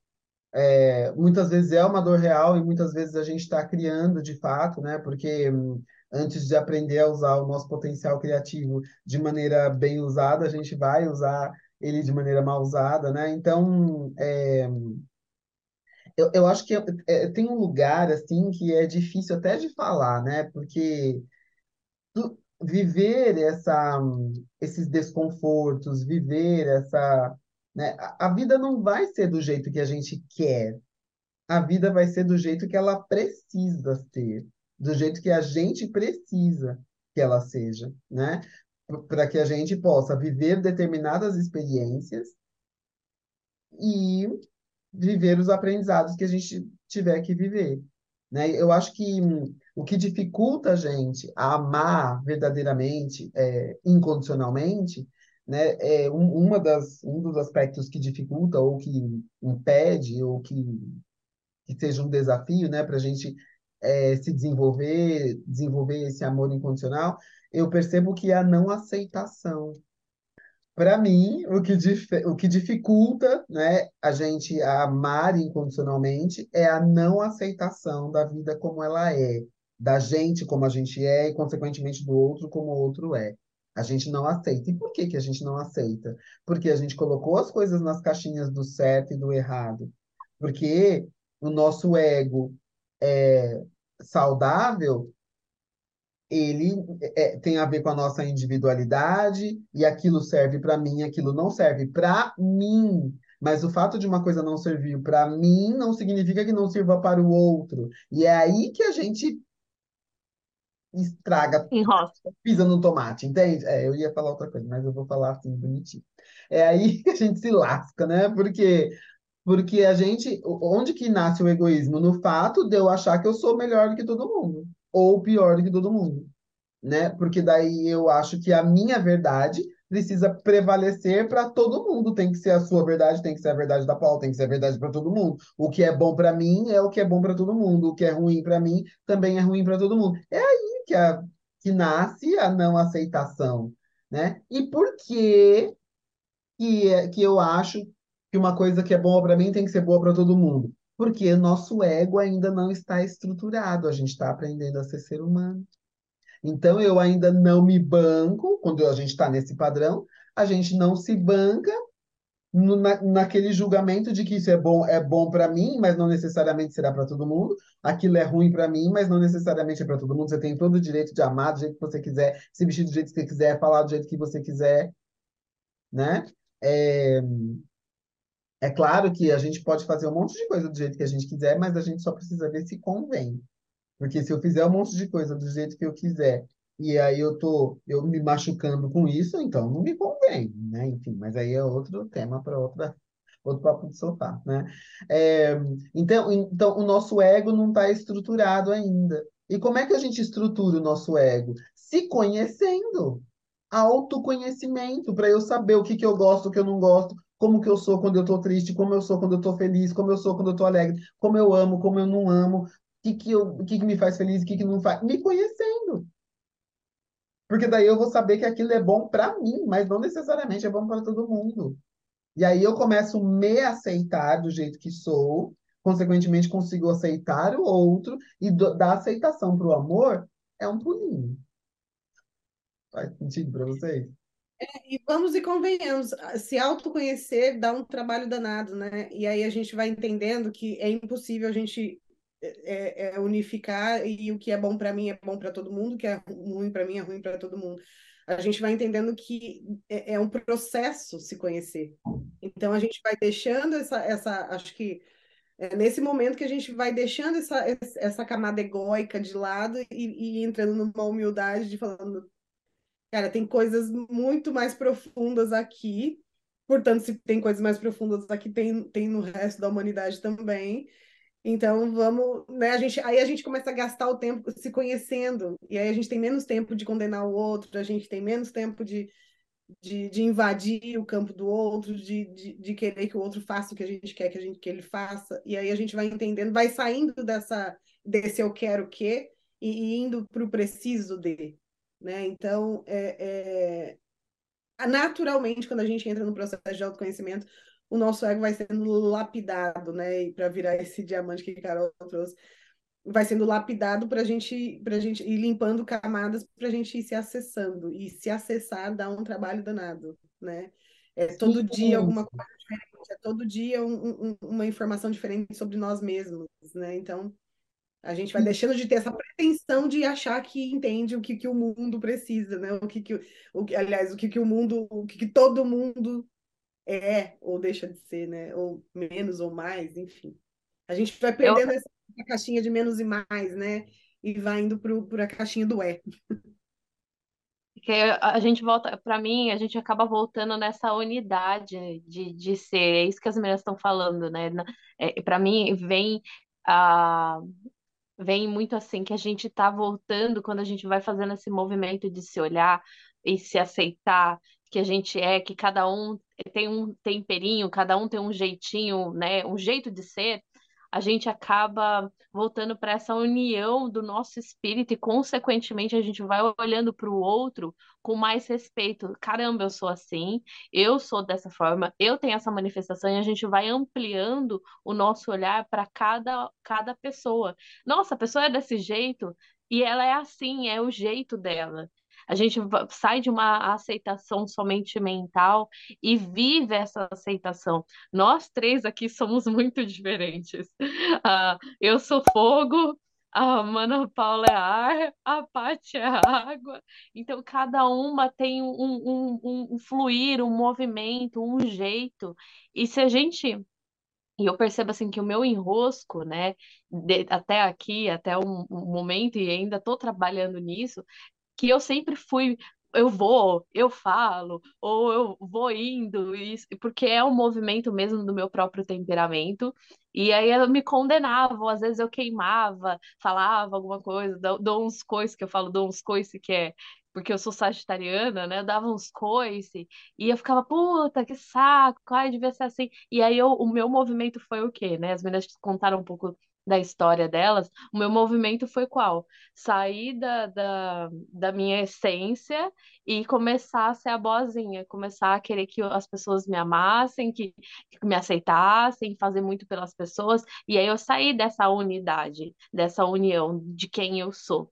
É, muitas vezes é uma dor real e muitas vezes a gente está criando de fato, né? Porque hum, antes de aprender a usar o nosso potencial criativo de maneira bem usada, a gente vai usar ele de maneira mal usada, né? Então, é, eu, eu acho que é, tem um lugar assim que é difícil até de falar, né? Porque tu, viver essa, esses desconfortos, viver essa, né? A, a vida não vai ser do jeito que a gente quer. A vida vai ser do jeito que ela precisa ser, do jeito que a gente precisa que ela seja, né? Para que a gente possa viver determinadas experiências e viver os aprendizados que a gente tiver que viver. Né? Eu acho que o que dificulta a gente a amar verdadeiramente, é, incondicionalmente, né, é um, uma das, um dos aspectos que dificulta ou que impede ou que, que seja um desafio né, para a gente é, se desenvolver, desenvolver esse amor incondicional, eu percebo que é a não aceitação. Para mim, o que, o que dificulta né, a gente amar incondicionalmente é a não aceitação da vida como ela é, da gente como a gente é e, consequentemente, do outro como o outro é. A gente não aceita. E por que, que a gente não aceita? Porque a gente colocou as coisas nas caixinhas do certo e do errado. Porque o nosso ego é saudável ele é, tem a ver com a nossa individualidade e aquilo serve para mim, aquilo não serve para mim. Mas o fato de uma coisa não servir para mim não significa que não sirva para o outro. E é aí que a gente estraga, Enrosca. pisa no tomate, entende? É, eu ia falar outra coisa, mas eu vou falar assim bonitinho. É aí que a gente se lasca, né? Porque porque a gente, onde que nasce o egoísmo? No fato de eu achar que eu sou melhor do que todo mundo ou pior do que todo mundo, né? Porque daí eu acho que a minha verdade precisa prevalecer para todo mundo. Tem que ser a sua verdade, tem que ser a verdade da Paula, tem que ser a verdade para todo mundo. O que é bom para mim é o que é bom para todo mundo. O que é ruim para mim também é ruim para todo mundo. É aí que, a, que nasce a não aceitação, né? E por que que, é, que eu acho que uma coisa que é boa para mim tem que ser boa para todo mundo? Porque nosso ego ainda não está estruturado, a gente está aprendendo a ser ser humano. Então, eu ainda não me banco, quando a gente está nesse padrão, a gente não se banca no, na, naquele julgamento de que isso é bom, é bom para mim, mas não necessariamente será para todo mundo. Aquilo é ruim para mim, mas não necessariamente é para todo mundo. Você tem todo o direito de amar do jeito que você quiser, se vestir do jeito que você quiser, falar do jeito que você quiser, né? É, é claro que a gente pode fazer um monte de coisa do jeito que a gente quiser, mas a gente só precisa ver se convém. Porque se eu fizer um monte de coisa do jeito que eu quiser, e aí eu tô eu me machucando com isso, então não me convém, né? Enfim, mas aí é outro tema para outra outro papo de sofá, né? É, então, então o nosso ego não está estruturado ainda. E como é que a gente estrutura o nosso ego? Se conhecendo, autoconhecimento, para eu saber o que, que eu gosto, o que eu não gosto, como que eu sou quando eu estou triste, como eu sou quando eu estou feliz, como eu sou quando eu estou alegre, como eu amo, como eu não amo, que, que, eu, que, que me faz feliz, o que, que não faz. Me conhecendo. Porque daí eu vou saber que aquilo é bom para mim, mas não necessariamente é bom para todo mundo. E aí eu começo a me aceitar do jeito que sou, consequentemente consigo aceitar o outro, e do, da aceitação para o amor é um pulinho. Faz sentido para vocês? É, e vamos e convenhamos, se autoconhecer dá um trabalho danado, né? E aí a gente vai entendendo que é impossível a gente é, é unificar e o que é bom para mim é bom para todo mundo, o que é ruim para mim é ruim para todo mundo. A gente vai entendendo que é, é, um processo se conhecer. Então a gente vai deixando essa, essa acho que é nesse momento que a gente vai deixando essa, essa camada egóica de lado e, e entrando numa humildade de falando, cara, tem coisas muito mais profundas aqui. Portanto, se tem coisas mais profundas aqui, tem, tem no resto da humanidade também. Então vamos, né? A gente, aí a gente começa a gastar o tempo se conhecendo, e aí a gente tem menos tempo de condenar o outro, a gente tem menos tempo de, de, de invadir o campo do outro, de, de, de, querer que o outro faça o que a gente quer que, a gente, que ele faça, e aí a gente vai entendendo, vai saindo dessa, desse eu quero que e, e indo para o preciso de. Né? Então, é, é, naturalmente, quando a gente entra no processo de autoconhecimento, o nosso ego vai sendo lapidado, né? E para virar esse diamante que a Carol trouxe, vai sendo lapidado para gente, a gente ir limpando camadas para a gente ir se acessando. E se acessar dá um trabalho danado, né? É todo Sim. dia alguma coisa diferente, é todo dia um, um, uma informação diferente sobre nós mesmos, né? Então, a gente vai deixando de ter essa pretensão de achar que entende o que, que o mundo precisa, né? O que, que o, aliás, o que, que o mundo, o que, que todo mundo é ou deixa de ser, né? Ou menos ou mais, enfim. A gente vai perdendo Eu... essa caixinha de menos e mais, né? E vai indo para a caixinha do é. Porque a gente volta, para mim, a gente acaba voltando nessa unidade de, de ser, é isso que as meninas estão falando, né? É, para mim, vem a. Vem muito assim que a gente está voltando quando a gente vai fazendo esse movimento de se olhar e se aceitar que a gente é, que cada um tem um temperinho, cada um tem um jeitinho, né, um jeito de ser, a gente acaba voltando para essa união do nosso espírito e, consequentemente, a gente vai olhando para o outro com mais respeito. Caramba, eu sou assim, eu sou dessa forma, eu tenho essa manifestação e a gente vai ampliando o nosso olhar para cada, cada pessoa. Nossa, a pessoa é desse jeito e ela é assim, é o jeito dela. A gente sai de uma aceitação somente mental e vive essa aceitação. Nós três aqui somos muito diferentes. Uh, eu sou fogo, a Mana Paula é ar, a Paty é água. Então, cada uma tem um, um, um, um fluir, um movimento, um jeito. E se a gente e eu percebo assim que o meu enrosco, né, de, até aqui, até o, o momento, e ainda estou trabalhando nisso, que eu sempre fui eu vou, eu falo, ou eu vou indo, isso, porque é um movimento mesmo do meu próprio temperamento. E aí eu me condenava, ou às vezes eu queimava, falava alguma coisa, dou, uns coices que eu falo, dou uns coices que é porque eu sou sagitariana, né? Eu dava uns coice e eu ficava, puta, que saco, ai, devia ser assim. E aí eu, o meu movimento foi o quê, né? As meninas contaram um pouco da história delas, o meu movimento foi qual? Sair da, da, da minha essência e começar a ser a boazinha, começar a querer que as pessoas me amassem, que, que me aceitassem, fazer muito pelas pessoas. E aí eu saí dessa unidade, dessa união de quem eu sou.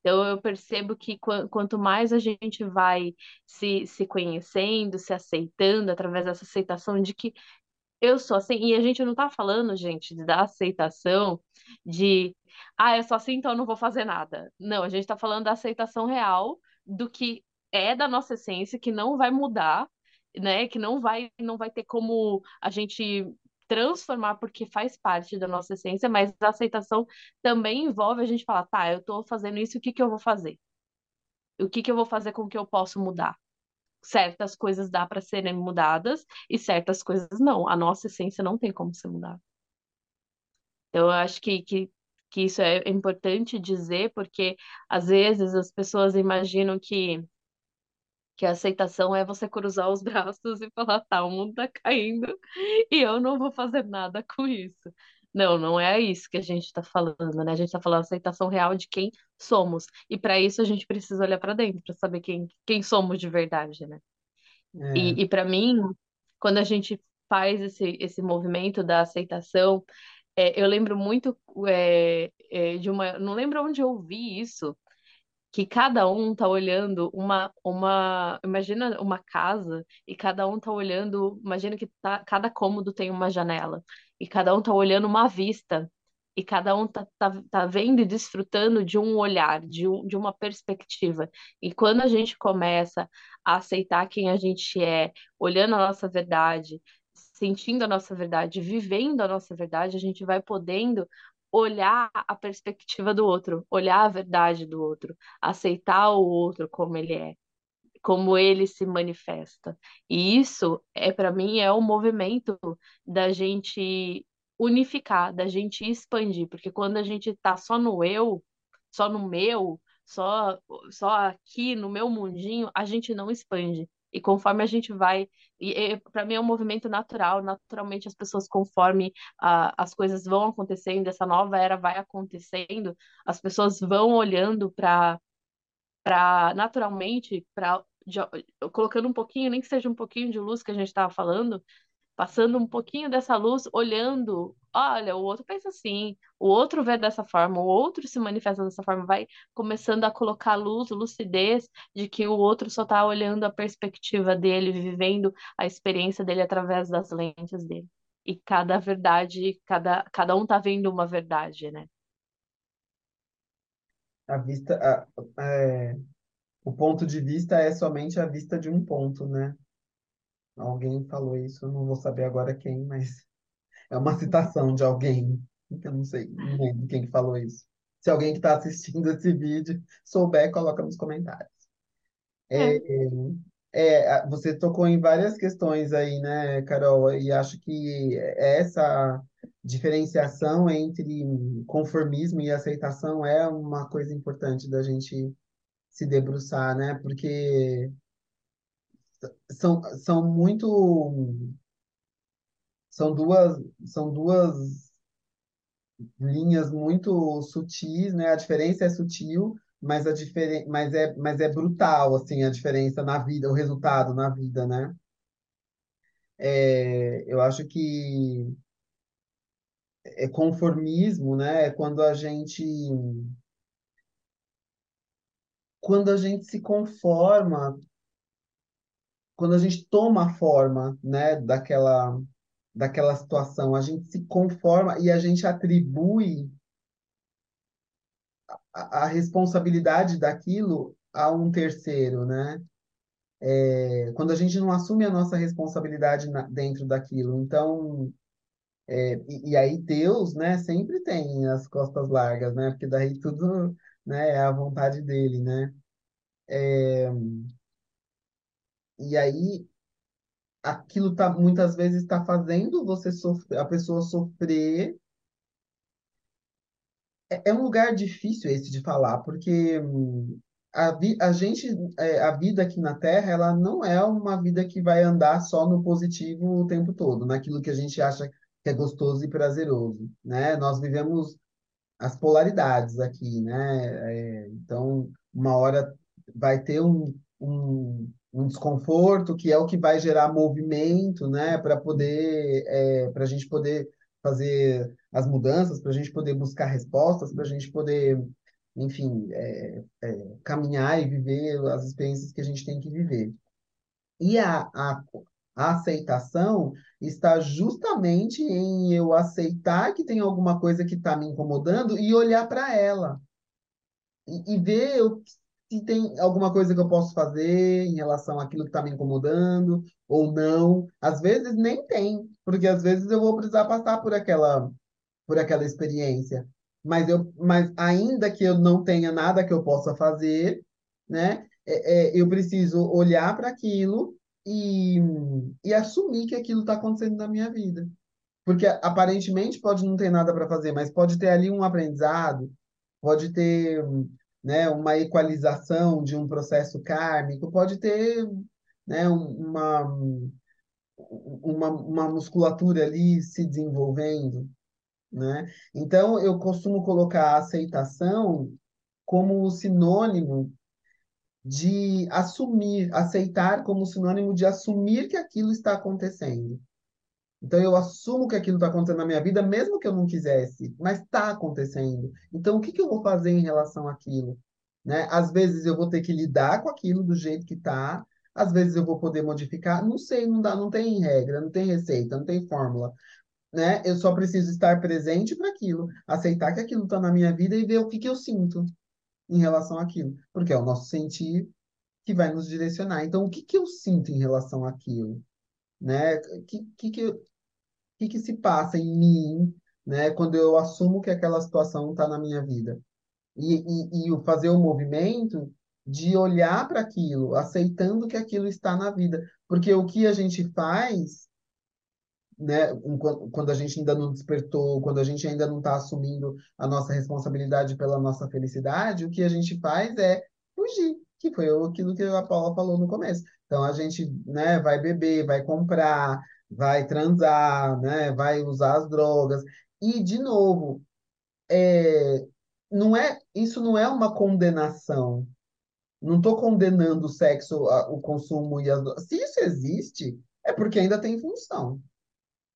Então, eu percebo que qu quanto mais a gente vai se, se conhecendo, se aceitando, através dessa aceitação de que eu sou assim, e a gente não tá falando, gente, da aceitação de, ah, eu sou assim, então eu não vou fazer nada. Não, a gente tá falando da aceitação real do que é da nossa essência, que não vai mudar, né? Que não vai, não vai ter como a gente transformar porque faz parte da nossa essência, mas a aceitação também envolve a gente falar, tá, eu tô fazendo isso, o que que eu vou fazer? O que que eu vou fazer com que eu posso mudar? Certas coisas dá para serem mudadas e certas coisas não. A nossa essência não tem como ser mudada. Então, eu acho que, que, que isso é importante dizer, porque às vezes as pessoas imaginam que que a aceitação é você cruzar os braços e falar, tá, o mundo tá caindo e eu não vou fazer nada com isso. Não, não é isso que a gente está falando, né? A gente está falando aceitação real de quem somos. E para isso a gente precisa olhar para dentro, para saber quem, quem somos de verdade, né? É, E, e para mim, quando a gente faz esse, esse movimento da aceitação, é, eu lembro muito é, é, de uma. Não lembro onde eu ouvi isso, que cada um tá olhando uma, uma, imagina uma casa e cada um tá olhando, imagina que tá, cada cômodo tem uma janela e cada um tá olhando uma vista e cada um tá, tá, tá vendo e desfrutando de um olhar, de, um, de uma perspectiva. E quando a gente começa a aceitar quem a gente é, olhando a nossa verdade, sentindo a nossa verdade, vivendo a nossa verdade, a gente vai podendo olhar a perspectiva do outro, olhar a verdade do outro, aceitar o outro como ele é, como ele se manifesta. E isso é para mim é o movimento da gente unificar, da gente expandir, porque quando a gente tá só no eu, só no meu, só só aqui no meu mundinho, a gente não expande. E conforme a gente vai, e, para mim é um movimento natural, naturalmente as pessoas, conforme as coisas vão acontecendo, essa nova era vai acontecendo, as pessoas vão olhando para para naturalmente, para colocando um pouquinho, nem que seja um pouquinho de luz que a gente estava falando, passando um pouquinho dessa luz, olhando, olha, o outro pensa assim, o outro vê dessa forma, o outro se manifesta dessa forma, vai começando a colocar luz, lucidez de que o outro só está olhando a perspectiva dele, vivendo a experiência dele através das lentes dele. E cada verdade, cada, cada um tá vendo uma verdade, né? a vista, a- é, o ponto de vista é somente a vista de um ponto, né? Alguém falou isso, não vou saber agora quem, mas é uma citação de alguém. Eu não sei, não lembro quem que falou isso. Se alguém que está assistindo esse vídeo souber, coloca nos comentários. É. É, a- você tocou em várias questões aí, né, Carol? E acho que essa diferenciação entre conformismo e aceitação é uma coisa importante da gente se debruçar, né? Porque são, são muito, são duas, são duas linhas muito sutis, né? A diferença é sutil, mas a diferen... mas é, mas é brutal, assim, a diferença na vida, o resultado na vida, né? É, eu acho que é conformismo, né? É quando a gente quando a gente se conforma, quando a gente toma a forma, né, daquela daquela situação, a gente se conforma e a gente atribui a, a responsabilidade daquilo a um terceiro, né? É, quando a gente não assume a nossa responsabilidade na, dentro daquilo. Então, é, e, e, aí Deus, né, sempre tem as costas largas, né? Porque daí tudo, né, é a vontade dele, né? É, e aí aquilo tá muitas vezes está fazendo você sofrer, a pessoa sofrer. É, é um lugar difícil esse de falar, porque a, vi, a gente, é, a vida aqui na Terra, ela não é uma vida que vai andar só no positivo o tempo todo, naquilo que a gente acha que é gostoso e prazeroso, né? Nós vivemos as polaridades aqui, né? É, então, uma hora vai ter um, um, um, desconforto que é o que vai gerar movimento, né? Para poder, é, para a gente poder fazer as mudanças, para a gente poder buscar respostas, para a gente poder, enfim, é, é, caminhar e viver as experiências que a gente tem que viver. E a, a, a aceitação está justamente em eu aceitar que tem alguma coisa que está me incomodando e olhar para ela. E, e ver se tem alguma coisa que eu posso fazer em relação àquilo que está me incomodando ou não. Às vezes nem tem, porque às vezes eu vou precisar passar por aquela, por aquela experiência. Mas, eu, mas ainda que eu não tenha nada que eu possa fazer, né, é, é, eu preciso olhar para aquilo e, e assumir que aquilo está acontecendo na minha vida. Porque aparentemente pode não ter nada para fazer, mas pode ter ali um aprendizado, pode ter né, uma equalização de um processo kármico, pode ter né, uma, uma, uma musculatura ali se desenvolvendo. Né? Então, eu costumo colocar a aceitação como sinônimo de assumir, aceitar como sinônimo de assumir que aquilo está acontecendo. Então eu assumo que aquilo está acontecendo na minha vida, mesmo que eu não quisesse, mas está acontecendo. Então o que, que eu vou fazer em relação àquilo? Né? Às vezes eu vou ter que lidar com aquilo do jeito que está, às vezes eu vou poder modificar, não sei, não dá, não tem regra, não tem receita, não tem fórmula. Né? Eu só preciso estar presente para aquilo, aceitar que aquilo está na minha vida e ver o que, que eu sinto em relação àquilo, porque é o nosso sentir que vai nos direcionar. Então, o que, que eu sinto em relação àquilo? Né? Que, que, que, que, que se passa em mim né, quando eu assumo que aquela situação está na minha vida? E, e, e fazer o movimento de olhar para aquilo, aceitando que aquilo está na vida. Porque o que a gente faz né, quando a gente ainda não despertou, quando a gente ainda não está assumindo a nossa responsabilidade pela nossa felicidade, o que a gente faz é fugir, que foi aquilo que a Paula falou no começo. Então a gente né, vai beber, vai comprar, vai transar, né, vai usar as drogas. E, de novo, é, não é, isso não é uma condenação. Não estou condenando o sexo, o consumo e as drogas. Se isso existe, é porque ainda tem função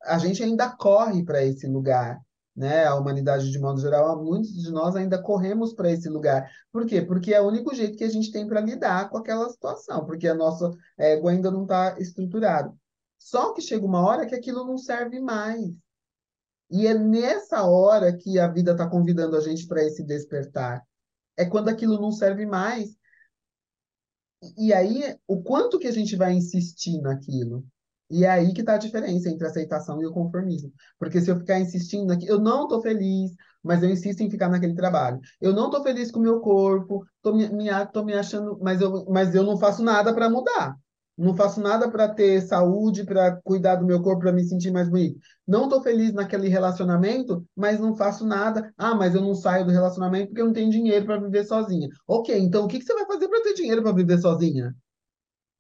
a gente ainda corre para esse lugar, né? A humanidade, de modo geral, muitos de nós ainda corremos para esse lugar. Por quê? Porque é o único jeito que a gente tem para lidar com aquela situação, porque a nossa ego ainda não está estruturado. Só que chega uma hora que aquilo não serve mais. E é nessa hora que a vida está convidando a gente para esse despertar. É quando aquilo não serve mais. E aí, o quanto que a gente vai insistir naquilo? E é aí que está a diferença entre a aceitação e o conformismo. Porque se eu ficar insistindo aqui, eu não estou feliz, mas eu insisto em ficar naquele trabalho. Eu não estou feliz com o meu corpo, estou me, me, tô me achando, mas eu, mas eu não faço nada para mudar. Não faço nada para ter saúde, para cuidar do meu corpo, para me sentir mais bonito. Não estou feliz naquele relacionamento, mas não faço nada. Ah, mas eu não saio do relacionamento porque eu não tenho dinheiro para viver sozinha. Ok, então o que, que você vai fazer para ter dinheiro para viver sozinha?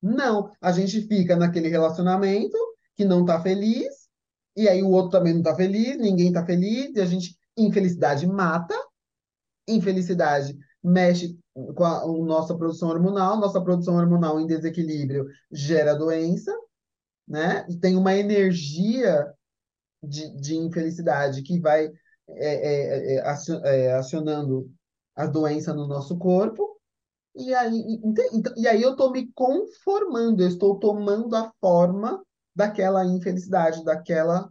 Não, a gente fica naquele relacionamento que não está feliz, e aí o outro também não está feliz, ninguém está feliz, e a gente, infelicidade mata, infelicidade mexe com a, a nossa produção hormonal, nossa produção hormonal em desequilíbrio gera doença, né? Tem uma energia de, de infelicidade que vai é, é, é, é acionando a doença no nosso corpo, e aí, então, e aí eu estou me conformando, eu estou tomando a forma daquela infelicidade, daquela,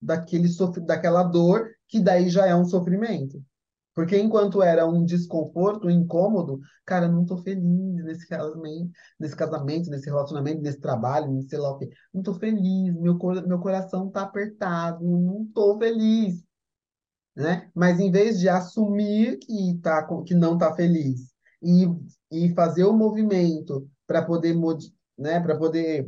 daquele sofr daquela dor, que daí já é um sofrimento. Porque enquanto era um desconforto, um incômodo, cara, eu não estou feliz nesse casamento, nesse casamento, nesse relacionamento, nesse trabalho, sei lá o quê. Não estou feliz, meu, cor meu coração está apertado, não estou feliz. Né? Mas em vez de assumir que, tá, que não está feliz e, e fazer o movimento para poder, né, para poder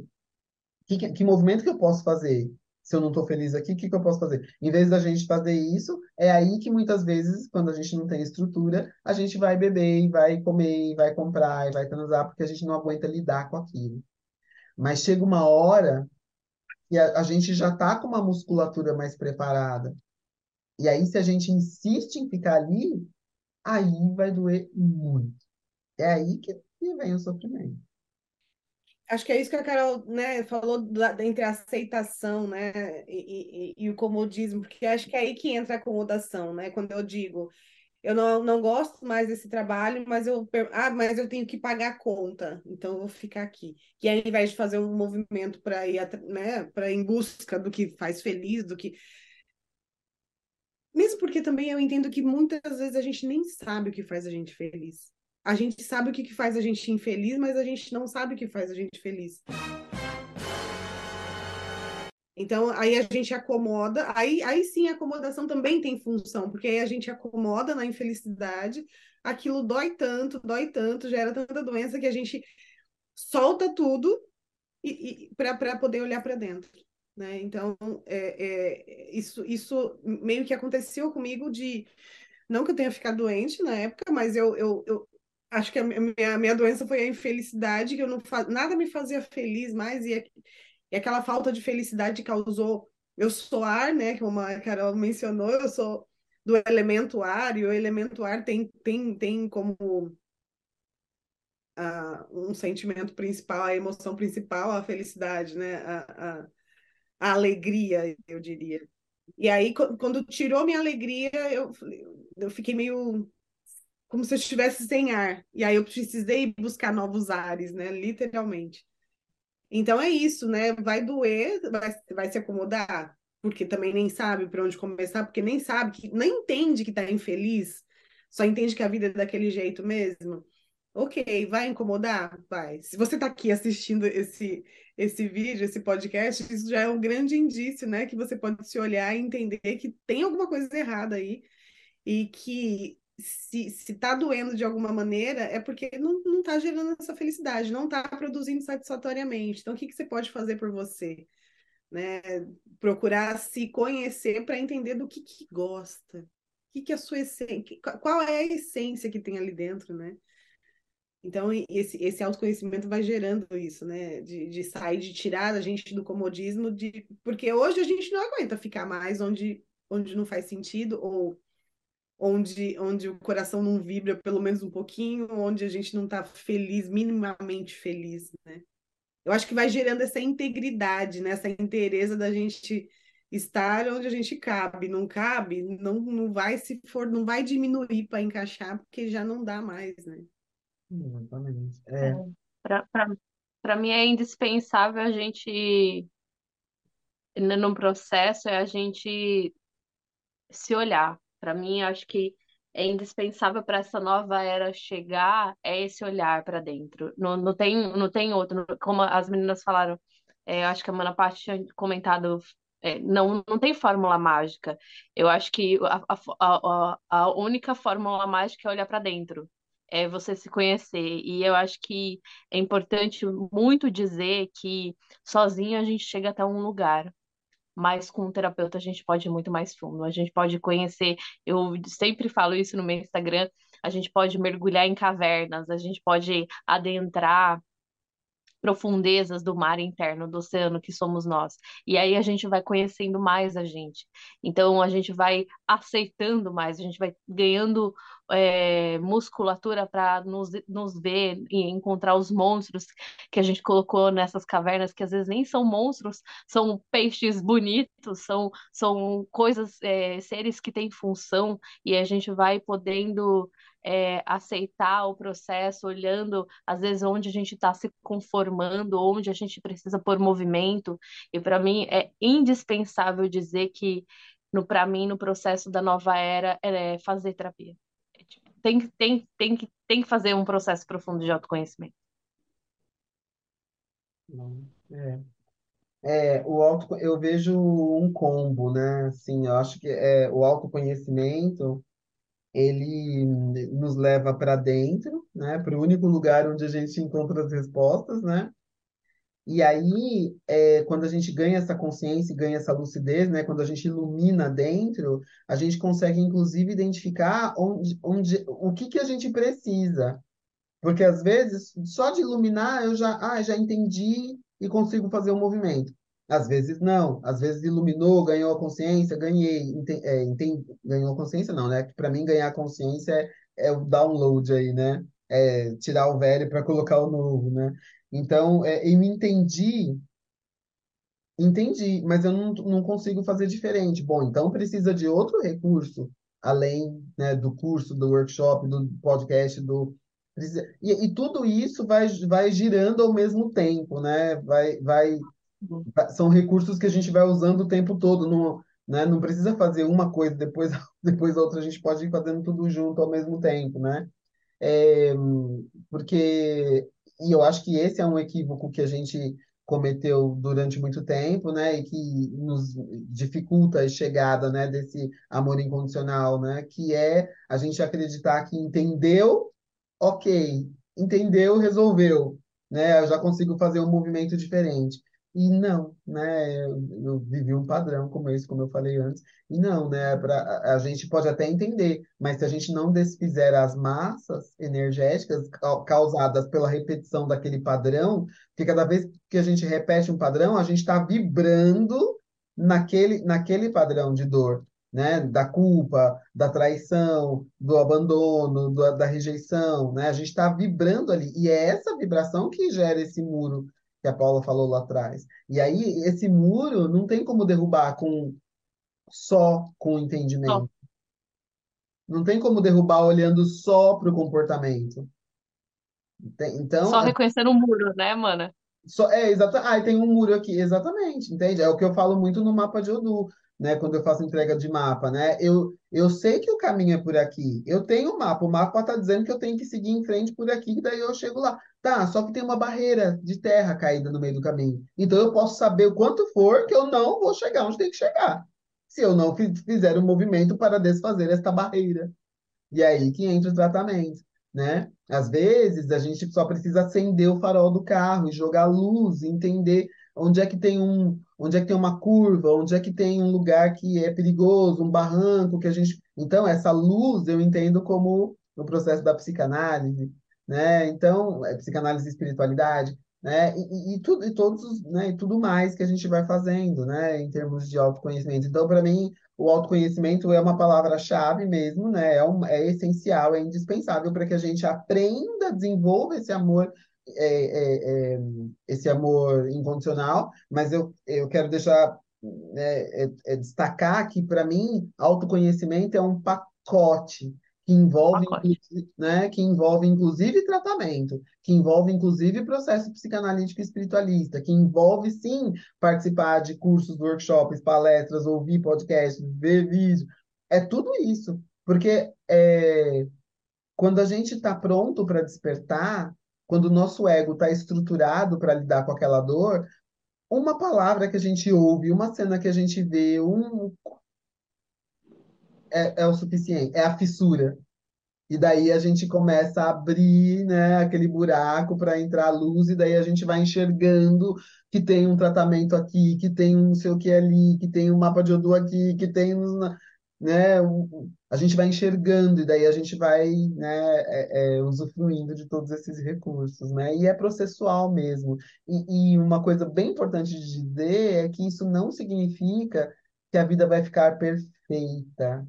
que, que movimento que eu posso fazer? Se eu não estou feliz aqui, o que, que eu posso fazer? Em vez da gente fazer isso, é aí que muitas vezes, quando a gente não tem estrutura, a gente vai beber, vai comer, vai comprar, e vai transar, porque a gente não aguenta lidar com aquilo. Mas chega uma hora que a, a gente já está com uma musculatura mais preparada. E aí, se a gente insiste em ficar ali, aí vai doer muito. É aí que vem o sofrimento. Acho que é isso que a Carol né, falou da, entre a aceitação né, e, e, e, o comodismo, porque acho que é aí que entra a acomodação, né? Quando eu digo, eu não, não gosto mais desse trabalho, mas eu, ah, mas eu tenho que pagar a conta, então eu vou ficar aqui. E aí, ao invés de fazer um movimento para ir, né, para em busca do que faz feliz, do que. Mesmo porque também eu entendo que muitas vezes a gente nem sabe o que faz a gente feliz. A gente sabe o que, que faz a gente infeliz, mas a gente não sabe o que faz a gente feliz. Então, aí a gente acomoda, aí, aí sim a acomodação também tem função, porque aí a gente acomoda na infelicidade, aquilo dói tanto, dói tanto, gera tanta doença que a gente solta tudo e, e para poder olhar para dentro. Né? Então, é, é, isso, isso meio que aconteceu comigo de. Não que eu tenha ficado doente na época, mas eu, eu, eu, acho que a minha, a minha doença foi a infelicidade, que eu não nada me fazia feliz mais, e, e aquela falta de felicidade causou eu sou ar, né, como a Carol mencionou, eu sou do elemento ar, e o elemento ar tem, tem, tem como uh, um sentimento principal, a emoção principal, a felicidade, né, a, a, a alegria, eu diria. E aí, quando tirou minha alegria, eu, eu fiquei meio como se eu estivesse sem ar. E aí eu precisei buscar novos ares, né? Literalmente. Então é isso, né? Vai doer, vai, vai se acomodar, porque também nem sabe para onde começar, porque nem sabe, que, nem entende que está infeliz, só entende que a vida é daquele jeito mesmo. Ok, vai incomodar? Vai. Se você está aqui assistindo esse, esse vídeo, esse podcast, isso já é um grande indício, né? Que você pode se olhar e entender que tem alguma coisa errada aí e que se, se tá doendo de alguma maneira, é porque não, não tá gerando essa felicidade, não tá produzindo satisfatoriamente. Então, o que, que você pode fazer por você? Né? Procurar se conhecer para entender do que, que gosta. O que, que é a sua essência, qual é a essência que tem ali dentro, né? Então, esse, esse autoconhecimento vai gerando isso, né? De, de sair, de tirar a gente do comodismo, de... porque hoje a gente não aguenta ficar mais onde, onde não faz sentido, ou onde, onde o coração não vibra pelo menos um pouquinho, onde a gente não está feliz, minimamente feliz, né? Eu acho que vai gerando essa integridade, né? essa inteireza da gente estar onde a gente cabe. Não cabe, não, não vai se for, não vai diminuir para encaixar, porque já não dá mais, né? Exatamente. É. é Para mim é indispensável a gente, no processo, é a gente se olhar, para mim, acho que é indispensável para essa nova era chegar é esse olhar para dentro. Não, não tem, não tem outro. Como as meninas falaram, é, acho que a Mana Parte tinha comentado, é, não, não tem fórmula mágica. Eu acho que a, a, a única fórmula mágica é olhar para dentro. É você se conhecer. E eu acho que é importante muito dizer que sozinho a gente chega até um lugar mas com um terapeuta a gente pode ir muito mais fundo. A gente pode conhecer, eu sempre falo isso no meu Instagram, a gente pode mergulhar em cavernas, a gente pode adentrar profundezas do mar interno, do oceano que somos nós. E aí a gente vai conhecendo mais a gente. Então a gente vai aceitando mais, a gente vai ganhando é, musculatura para nos, nos ver e encontrar os monstros que a gente colocou nessas cavernas, que às vezes nem são monstros, são peixes bonitos, são, são coisas, é, seres que têm função, e a gente vai podendo é, aceitar o processo, olhando às vezes onde a gente está se conformando, onde a gente precisa pôr movimento. E para mim é indispensável dizer que para mim no processo da nova era é fazer terapia. É, tipo, tem, tem, tem, que, tem que fazer um processo profundo de autoconhecimento. É. É, o auto, eu vejo um combo, né? Assim, eu acho que é, o autoconhecimento ele nos leva para dentro, né, para o único lugar onde a gente encontra as respostas, né? E aí, é, quando a gente ganha essa consciência e ganha essa lucidez, né, quando a gente ilumina dentro, a gente consegue, inclusive, identificar onde, onde, o que, que a gente precisa. Porque, às vezes, só de iluminar, eu já, ah, já entendi e consigo fazer o um movimento. Às vezes, não. Às vezes, iluminou, ganhou a consciência, ganhei. É, ganhou a consciência, não, né? Para mim, ganhar a consciência é, é o download aí, né? É tirar o velho para colocar o novo, né? Então, é, eu entendi, entendi, mas eu não, não consigo fazer diferente. Bom, então precisa de outro recurso, além, né, do curso, do workshop, do podcast, do... E, e tudo isso vai, vai girando ao mesmo tempo, né? Vai, vai, são recursos que a gente vai usando o tempo todo, não, né? Não precisa fazer uma coisa, depois, depois outra, a gente pode ir fazendo tudo junto ao mesmo tempo, né? É, porque e eu acho que esse é um equívoco que a gente cometeu durante muito tempo, né, e que nos dificulta a chegada, né, desse amor incondicional, né, que é a gente acreditar que entendeu, ok, entendeu, resolveu, né, eu já consigo fazer um movimento diferente. E não, né? Eu, vivi um padrão como esse, como eu falei antes. E não, né? Pra, a, a gente pode até entender, mas se a gente não desfizer as massas energéticas causadas pela repetição daquele padrão, porque cada vez que a gente repete um padrão, a gente está vibrando naquele, naquele padrão de dor. Né, da culpa, da traição, do abandono, do, da rejeição, né? A gente está vibrando ali e é essa vibração que gera esse muro que a Paula falou lá atrás. E aí, esse muro não tem como derrubar com só com entendimento. Não tem como derrubar olhando só para o comportamento. Então, só reconhecendo o muro, né, mana? Só, é, exatamente. Ah, tem um muro aqui, exatamente, entende? É o que eu falo muito no mapa de Odu né, quando eu faço entrega de mapa, né? Eu, eu sei que o caminho é por aqui. Eu tenho o mapa, o mapa está dizendo que eu tenho que seguir em frente por aqui, que daí eu chego lá. Tá, só que tem uma barreira de terra caída no meio do caminho. Então eu posso saber o quanto for que eu não vou chegar onde tem que chegar. Se eu não fizer um movimento para desfazer esta barreira. E aí que entra o tratamento, né? Às vezes a gente só precisa acender o farol do carro e jogar luz, entender onde é que tem um, onde é que tem uma curva, onde é que tem um lugar que é perigoso, um barranco que a gente. Então, essa luz eu entendo como o processo da psicanálise, né? Então, é psicanálise e espiritualidade, né? E, e, tudo, e todos, né? E tudo mais que a gente vai fazendo, né? Em termos de autoconhecimento. Então, para mim, o autoconhecimento é uma palavra-chave mesmo, né? É, um, é essencial, é indispensável para que a gente aprenda, desenvolva esse amor é, é, é, esse amor incondicional, mas eu, eu quero deixar né, é, é destacar que, para mim, autoconhecimento é um pacote que envolve, né, que envolve inclusive tratamento, que envolve inclusive processo psicanalítico e espiritualista, que envolve sim participar de cursos, workshops, palestras, ouvir podcasts, ver vídeo, é tudo isso, porque é, quando a gente está pronto para despertar, quando o nosso ego está estruturado para lidar com aquela dor, uma palavra que a gente ouve, uma cena que a gente vê, um é, é o suficiente, é a fissura. E daí a gente começa a abrir, né, aquele buraco para entrar a luz, e daí a gente vai enxergando que tem um tratamento aqui, que tem um não sei o que ali, que tem um mapa de Odu aqui, que tem né, a gente vai enxergando e daí a gente vai né, é, é, usufruindo de todos esses recursos, né? E é processual mesmo. E, e, uma coisa bem importante de dizer é que isso não significa que a vida vai ficar perfeita,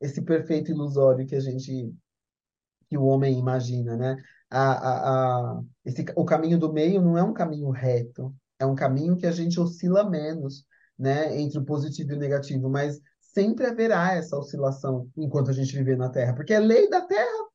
esse perfeito ilusório que a gente, que o homem imagina, né? A, a, a, esse, o caminho do meio não é um caminho reto, é um caminho que a gente oscila menos, né, entre o positivo e o negativo, mas sempre haverá essa oscilação enquanto a gente viver na Terra, porque é lei da Terra,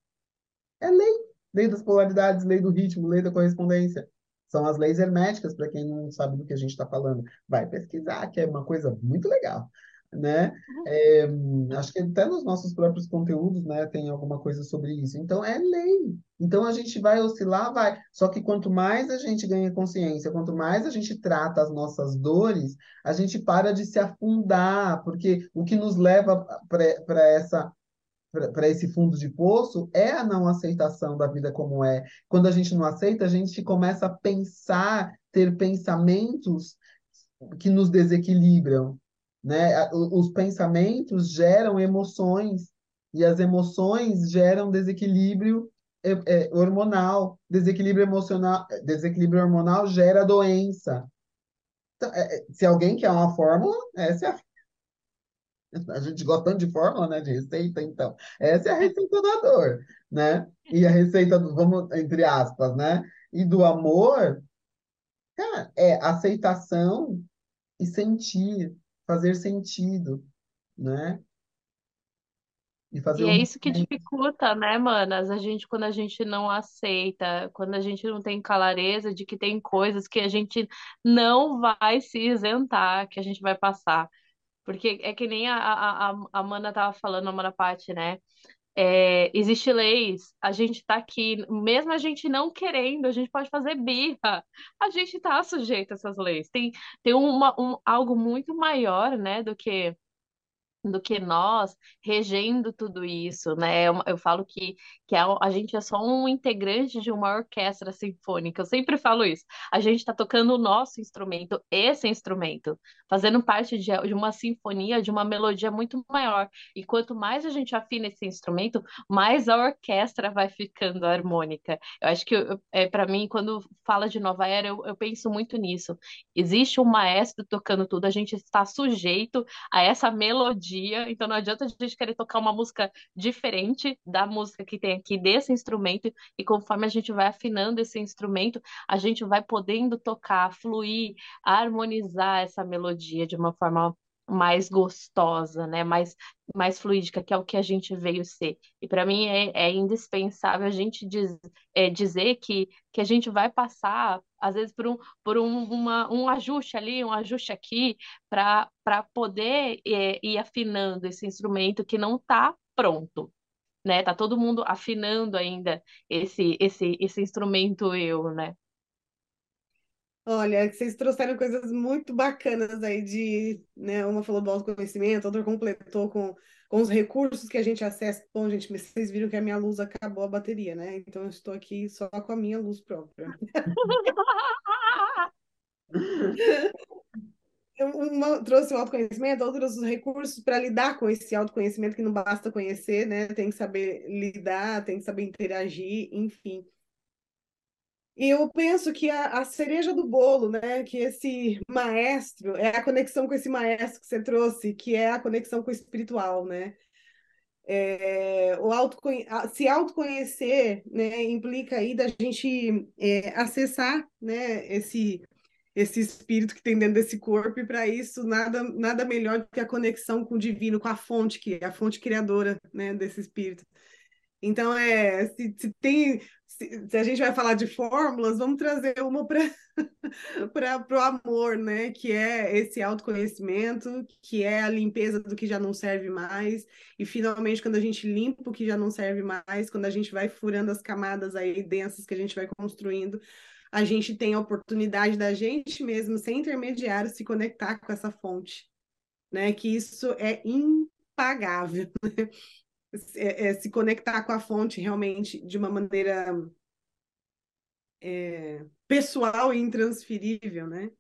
é lei, lei das polaridades, lei do ritmo, lei da correspondência. São as leis herméticas, para quem não sabe do que a gente está falando. Vai pesquisar, que é uma coisa muito legal né? É, acho que até nos nossos próprios conteúdos, né, tem alguma coisa sobre isso. Então é lei. Então a gente vai oscilar, vai. Só que quanto mais a gente ganha consciência, quanto mais a gente trata as nossas dores, a gente para de se afundar, porque o que nos leva para essa para esse fundo de poço é a não aceitação da vida como é. Quando a gente não aceita, a gente começa a pensar, ter pensamentos que nos desequilibram, né? Os pensamentos geram emoções e as emoções geram desequilíbrio é, é, hormonal, desequilíbrio emocional, desequilíbrio hormonal gera doença. Então, é, se alguém quer uma fórmula, essa é a a gente gosta tanto de fórmula, né, de receita, então. Essa é a receita da dor, né? E a receita do, vamos, entre aspas, né? E do amor, cara, é aceitação e sentir, fazer sentido, né? E, fazer e é isso que dificulta, né, manas? A gente, quando a gente não aceita, quando a gente não tem clareza de que tem coisas que a gente não vai se isentar, que a gente vai passar. Porque é que nem a, a, a a Amanda tava falando, a Amanda Patti, né? É, existe leis, a gente tá aqui, mesmo a gente não querendo, a gente pode fazer birra, a gente tá sujeito a essas leis. Tem, tem uma, um, algo muito maior, né, do que do que nós regendo tudo isso, né? Eu, eu falo que, que a, a, gente é só um integrante de uma orquestra sinfônica. Eu sempre falo isso. A gente está tocando o nosso instrumento, esse instrumento, fazendo parte de, de uma sinfonia, de uma melodia muito maior. E quanto mais a gente afina esse instrumento, mais a orquestra vai ficando harmônica. Eu acho que, é, para mim, quando fala de nova era, eu, eu penso muito nisso. Existe um maestro tocando tudo, a gente está sujeito a essa melodia dia, então não adianta a gente querer tocar uma música diferente da música que tem aqui desse instrumento, e conforme a gente vai afinando esse instrumento, a gente vai podendo tocar, fluir, harmonizar essa melodia de uma forma mais gostosa, né? Mais, mais fluídica, que é o que a gente veio ser. E para mim é, é, indispensável a gente diz, é, dizer que, que a gente vai passar, às vezes, por um, por um, uma, um ajuste ali, um ajuste aqui, para poder é, ir afinando esse instrumento que não está pronto. Né? Tá todo mundo afinando ainda esse, esse, esse instrumento eu, né? Olha, vocês trouxeram coisas muito bacanas aí de, né, uma falou do autoconhecimento, outra completou com, com os recursos que a gente acessa. Bom, gente, vocês viram que a minha luz acabou a bateria, né? Então eu estou aqui só com a minha luz própria. Uma trouxe o autoconhecimento, outra trouxe os recursos para lidar com esse autoconhecimento que não basta conhecer, né? Tem que saber lidar, tem que saber interagir, enfim. E eu penso que a, a, cereja do bolo, né, que esse maestro, é a conexão com esse maestro que você trouxe, que é a conexão com o espiritual, né? É, o autoconhe se autoconhecer né, implica aí da gente é, acessar né, esse, esse espírito que tem dentro desse corpo, e para isso nada, nada melhor do que a conexão com o divino, com a fonte, que é a fonte criadora né, desse espírito. Então, é, se, se tem se, se, a gente vai falar de fórmulas, vamos trazer uma para o amor, né? Que é esse autoconhecimento, que é a limpeza do que já não serve mais. E finalmente, quando a gente limpa o que já não serve mais, quando a gente vai furando as camadas aí densas que a gente vai construindo, a gente tem a oportunidade da gente mesmo, sem intermediário, se conectar com essa fonte, né? Que isso é impagável. Né? É, é, se conectar com a fonte realmente de uma maneira é, pessoal e intransferível, né?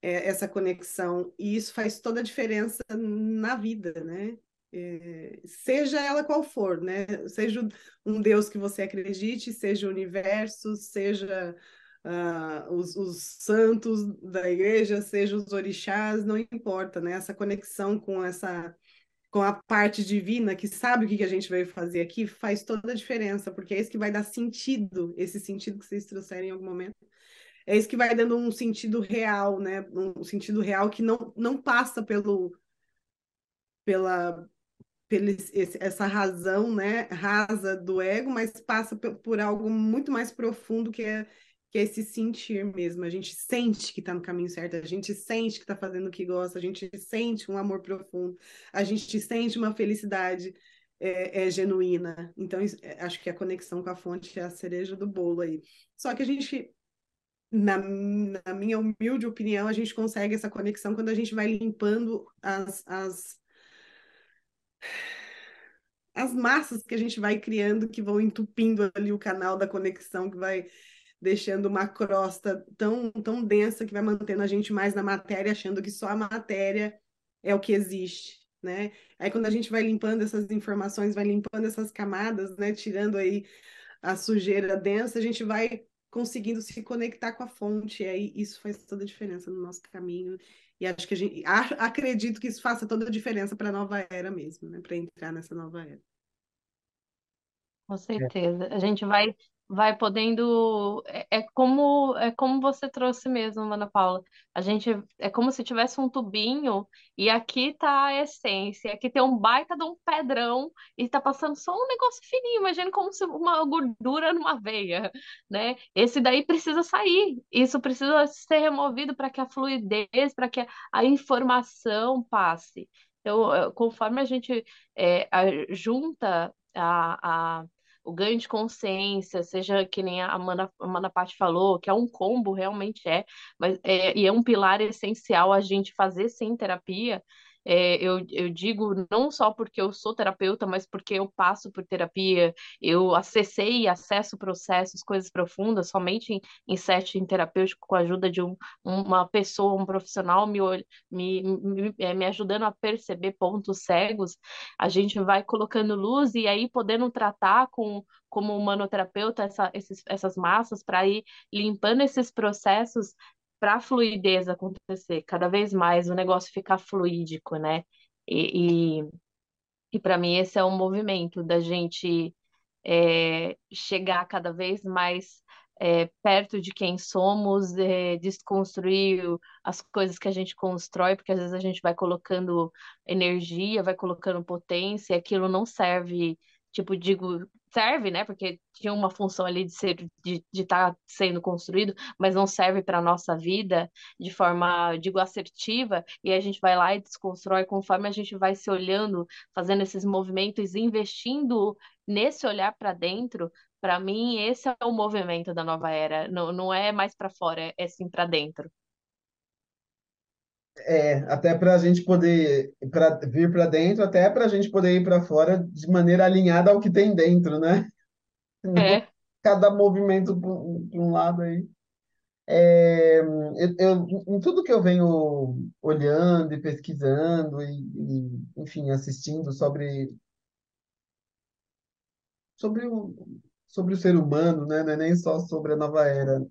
É, essa conexão. E isso faz toda a diferença na vida, né? É, seja ela qual for, né? Seja um Deus que você acredite, seja o universo, seja uh, os, os, santos da igreja, seja os orixás, não importa, né? Essa conexão com essa com a parte divina que sabe o que, que a gente veio fazer aqui, faz toda a diferença, porque é isso que vai dar sentido, esse sentido que vocês trouxeram em algum momento. É isso que vai dando um sentido real, né? Um sentido real que não, não passa pelo pela, pela esse, essa razão, né, rasa do ego, mas passa por algo muito mais profundo que é que é esse sentir mesmo. A gente sente que está no caminho certo, a gente sente que está fazendo o que gosta, a gente sente um amor profundo, a gente sente uma felicidade é, é genuína. Então, é, acho que a conexão com a fonte é a cereja do bolo aí. Só que a gente, na, na minha humilde opinião, a gente consegue essa conexão quando a gente vai limpando as, as as massas que a gente vai criando que vão entupindo ali o canal da conexão, que vai deixando uma crosta tão, tão densa que vai mantendo a gente mais na matéria, achando que só a matéria é o que existe, né? Aí quando a gente vai limpando essas informações, vai limpando essas camadas, né? Tirando aí a sujeira densa, a gente vai conseguindo se conectar com a fonte, e aí isso faz toda a diferença no nosso caminho. E acho que a gente acredito que isso faça toda a diferença para a nova era mesmo, né? Para entrar nessa nova era. Com certeza. A gente vai vai podendo é, é como é como você trouxe mesmo, Ana Paula. A gente é como se tivesse um tubinho e aqui tá a essência, aqui tem um baita de um pedrão e tá passando só um negócio fininho, imagina como se uma gordura numa veia, né? Esse daí precisa sair. Isso precisa ser removido para que a fluidez, para que a informação passe. Então, conforme a gente é, junta a, a o ganho de consciência, seja que nem a Amanda, Amanda Patti falou, que é um combo, realmente é, mas é, e é um pilar essencial a gente fazer sim terapia, é, eu, eu digo não só porque eu sou terapeuta, mas porque eu passo por terapia, eu acessei e acesso processos, coisas profundas, somente em, em setting terapêutico, com a ajuda de um, uma pessoa, um profissional me, me, me, é, me ajudando a perceber pontos cegos, a gente vai colocando luz e aí podendo tratar com como humanoterapeuta essa, esses, essas massas para ir limpando esses processos para a fluidez acontecer cada vez mais, o negócio ficar fluídico, né? E, e, e para mim esse é um movimento da gente é, chegar cada vez mais é, perto de quem somos, é, desconstruir as coisas que a gente constrói, porque às vezes a gente vai colocando energia, vai colocando potência, e aquilo não serve tipo, digo, serve, né? Porque tinha uma função ali de ser de estar tá sendo construído, mas não serve para a nossa vida de forma, digo, assertiva, e a gente vai lá e desconstrói conforme a gente vai se olhando, fazendo esses movimentos, investindo nesse olhar para dentro. Para mim, esse é o movimento da nova era. Não, não é mais para fora, é, sim para dentro. É, até para a gente poder pra, vir para dentro, até para a gente poder ir para fora de maneira alinhada ao que tem dentro, né? É. Cada movimento para um lado aí. É, eu, eu, em tudo que eu venho olhando e pesquisando e, e, enfim, assistindo sobre sobre o, sobre o ser humano, né? Não é nem só sobre a nova era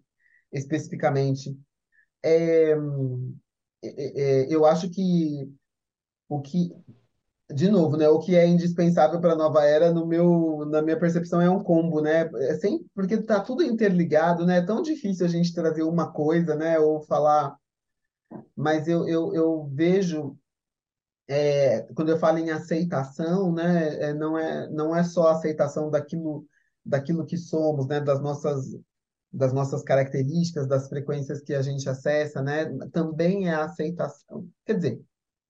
especificamente. É, eu acho que o que, de novo, né, o que é indispensável para a nova era, no meu, na minha percepção, é um combo, né? É sem, porque está tudo interligado, né? É tão difícil a gente trazer uma coisa, né, ou falar. Mas eu, eu, eu vejo, é, quando eu falo em aceitação, né, é, não é, não é só aceitação daquilo, daquilo que somos, né, das nossas das nossas características, das frequências que a gente acessa, né? Também é a aceitação. Quer dizer,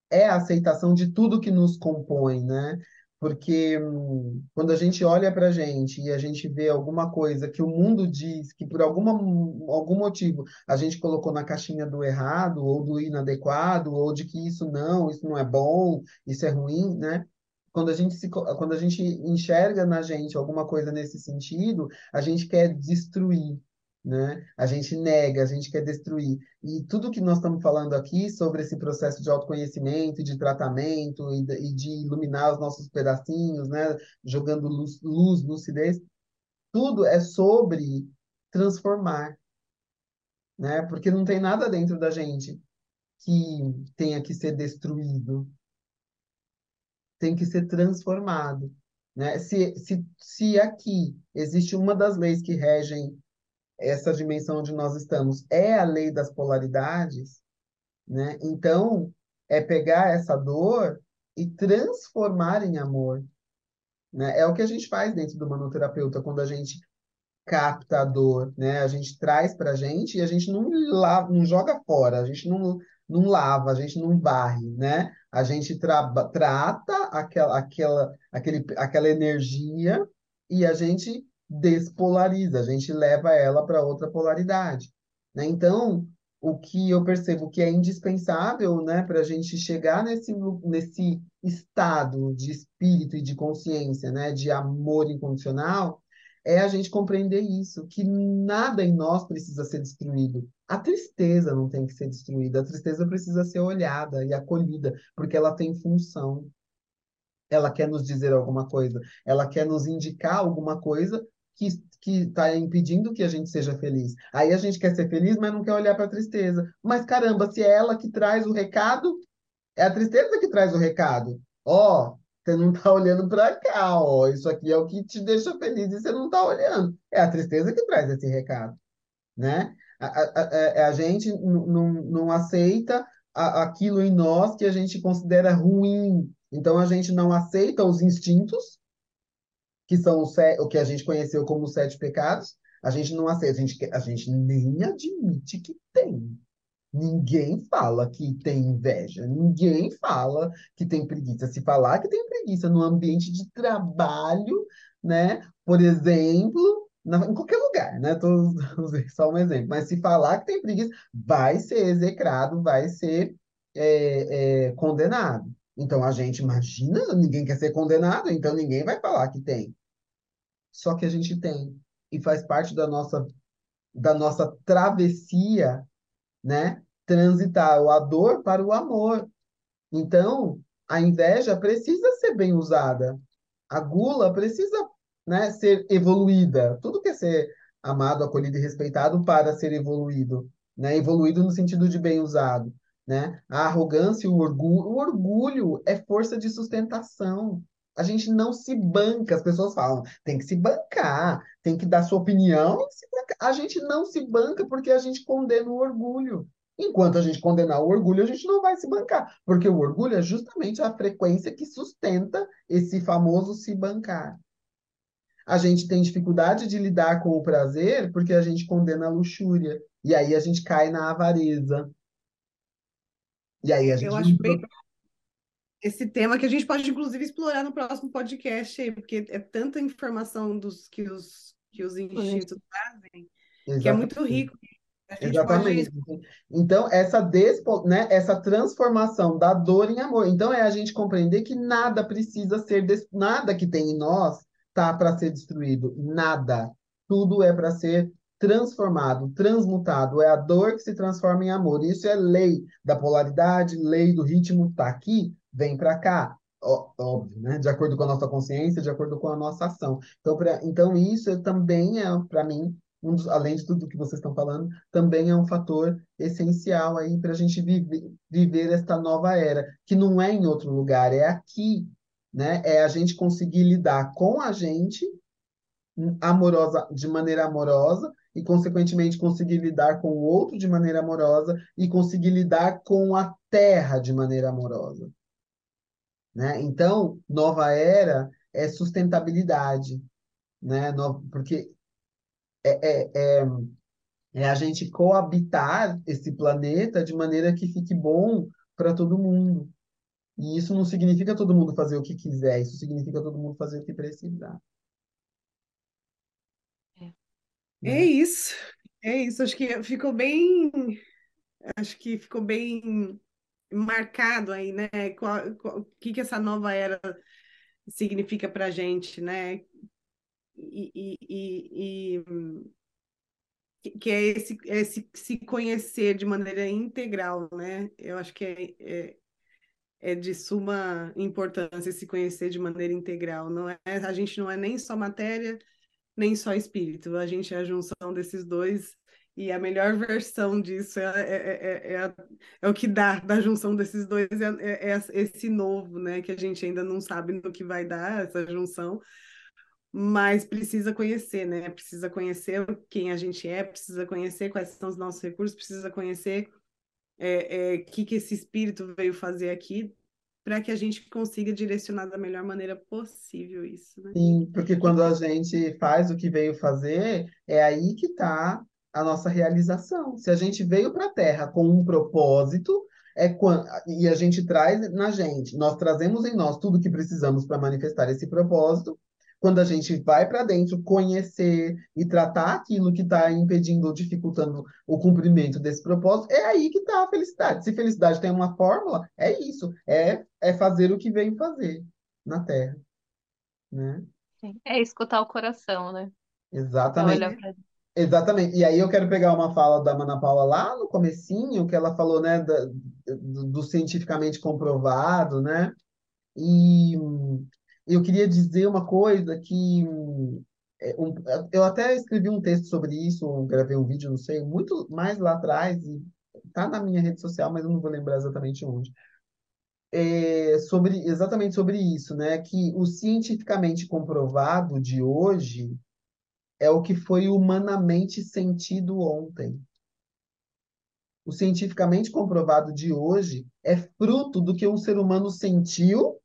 é a aceitação de tudo que nos compõe, né? Porque hum, quando a gente olha para a gente e a gente vê alguma coisa que o mundo diz que por alguma, algum motivo a gente colocou na caixinha do errado ou do inadequado ou de que isso não, isso não é bom, isso é ruim, né? Quando a gente se, quando a gente enxerga na gente alguma coisa nesse sentido, a gente quer destruir, né? A gente nega, a gente quer destruir. E tudo que nós estamos falando aqui sobre esse processo de autoconhecimento, de tratamento e de, e de iluminar os nossos pedacinhos, né? Jogando luz, luz, lucidez, tudo é sobre transformar, né? Porque não tem nada dentro da gente que tenha que ser destruído. Tem que ser transformado. Né? Se, se, se aqui existe uma das leis que regem essa dimensão onde nós estamos é a lei das polaridades, né? Então, é pegar essa dor e transformar em amor. Né? É o que a gente faz dentro do manoterapeuta, quando a gente capta a dor, né? A gente traz para a gente e a gente não, lava, não joga fora, a gente não, não lava, a gente não varre, né? A gente tra trata aquela, aquela, aquele, aquela energia e a gente despolariza, a gente leva ela para outra polaridade. Né? Então, o que eu percebo que é indispensável, né, para a gente chegar nesse, nesse estado de espírito e de consciência, né, de amor incondicional, é a gente compreender isso, que nada em nós precisa ser destruído. A tristeza não tem que ser destruída, a tristeza precisa ser olhada e acolhida, porque ela tem função. Ela quer nos dizer alguma coisa, ela quer nos indicar alguma coisa que está impedindo que a gente seja feliz. Aí a gente quer ser feliz, mas não quer olhar para a tristeza. Mas caramba, se é ela que traz o recado, é a tristeza que traz o recado. Ó, oh, você não está olhando para cá, ó. Isso aqui é o que te deixa feliz e você não está olhando. É a tristeza que traz esse recado, né? A, a, a, é, a gente não, não aceita aquilo em nós que a gente considera ruim. Então a gente não aceita os instintos, que são o que a gente conheceu como os sete pecados, a gente não aceita, a gente, a gente nem admite que tem. Ninguém fala que tem inveja, ninguém fala que tem preguiça. Se falar que tem preguiça no ambiente de trabalho, né? Por exemplo, na, em qualquer lugar, né? Tô só um exemplo. Mas se falar que tem preguiça, vai ser execrado, vai ser é, é, condenado. Então a gente imagina, ninguém quer ser condenado, então ninguém vai falar que tem. Só que a gente tem e faz parte da nossa da nossa travessia, né? Transitar a dor para o amor. Então, a inveja precisa ser bem usada. A gula precisa, né, ser evoluída. Tudo que é ser amado, acolhido e respeitado para ser evoluído, né? Evoluído no sentido de bem usado né? A arrogância e o orgulho. O orgulho é força de sustentação. A gente não se banca. As pessoas falam, tem que se bancar, tem que dar sua opinião. A gente não se banca porque a gente condena o orgulho. Enquanto a gente condenar o orgulho, a gente não vai se bancar, porque o orgulho é justamente a frequência que sustenta esse famoso se bancar. A gente tem dificuldade de lidar com o prazer porque a gente condena a luxúria. E aí a gente cai na avareza, e aí a gente. Eu acho bem esse tema que a gente pode, inclusive, explorar no próximo podcast aí, porque é tanta informação dos que os, que os institutos trazem, Exatamente. que é muito rico. Exatamente. Pode... Então, essa, despo, né, essa transformação da dor em amor. Então, é a gente compreender que nada precisa ser, des... nada que tem em nós tá para ser destruído. Nada. Tudo é para ser transformado, transmutado, é a dor que se transforma em amor. Isso é lei da polaridade, lei do ritmo, tá aqui, vem para cá. Óbvio, né? De acordo com a nossa consciência, de acordo com a nossa ação. Então, pra, então isso também é, para mim, um dos, além de tudo que vocês estão falando, também é um fator essencial aí para a gente viver, viver esta nova era, que não é em outro lugar, é aqui, né? É a gente conseguir lidar com a gente amorosa, de maneira amorosa e, consequentemente, conseguir lidar com o outro de maneira amorosa e conseguir lidar com a terra de maneira amorosa. Né? Então, nova era é sustentabilidade, né? porque é, é, é, é a gente coabitar esse planeta de maneira que fique bom para todo mundo. E isso não significa todo mundo fazer o que quiser, isso significa todo mundo fazer o que precisar. É né? isso, é isso. Acho que ficou bem, acho que ficou bem marcado aí, né? Qual, qual, o que que essa nova era significa para a gente, né? E, e, e, e, que é esse, esse se conhecer de maneira integral, né? Eu acho que é, é, é de suma importância se conhecer de maneira integral. Não é, a gente não é nem só matéria nem só espírito. A gente é a junção desses dois e a melhor versão disso é, é, é, é, o que dá da junção desses dois, é, é, esse novo, né? Que a gente ainda não sabe no que vai dar essa junção, mas precisa conhecer, né? Precisa conhecer quem a gente é, precisa conhecer quais são os nossos recursos, precisa conhecer o é, que, que esse espírito veio fazer aqui para que a gente consiga direcionar da melhor maneira possível isso, né? Sim, porque quando a gente faz o que veio fazer, é aí que está a nossa realização. Se a gente veio para a Terra com um propósito, é quando, e a gente traz na gente, nós trazemos em nós tudo que precisamos para manifestar esse propósito, quando a gente vai para dentro conhecer e tratar aquilo que está impedindo ou dificultando o cumprimento desse propósito, é aí que está a felicidade. Se felicidade tem uma fórmula, é isso, é, é fazer o que veio fazer na Terra, né? É escutar o coração, né? Exatamente. pra... Exatamente. E aí eu quero pegar uma fala da Ana Paula lá no comecinho, que ela falou, né, da- do, do cientificamente comprovado, né? E eu queria dizer uma coisa que é, um- eu até escrevi um texto sobre isso, gravei um vídeo, não sei, muito mais lá atrás, e tá na minha rede social, mas eu não vou lembrar exatamente onde. É sobre exatamente sobre isso, né? Que o cientificamente comprovado de hoje é o que foi humanamente sentido ontem. O cientificamente comprovado de hoje é fruto do que um ser humano sentiu,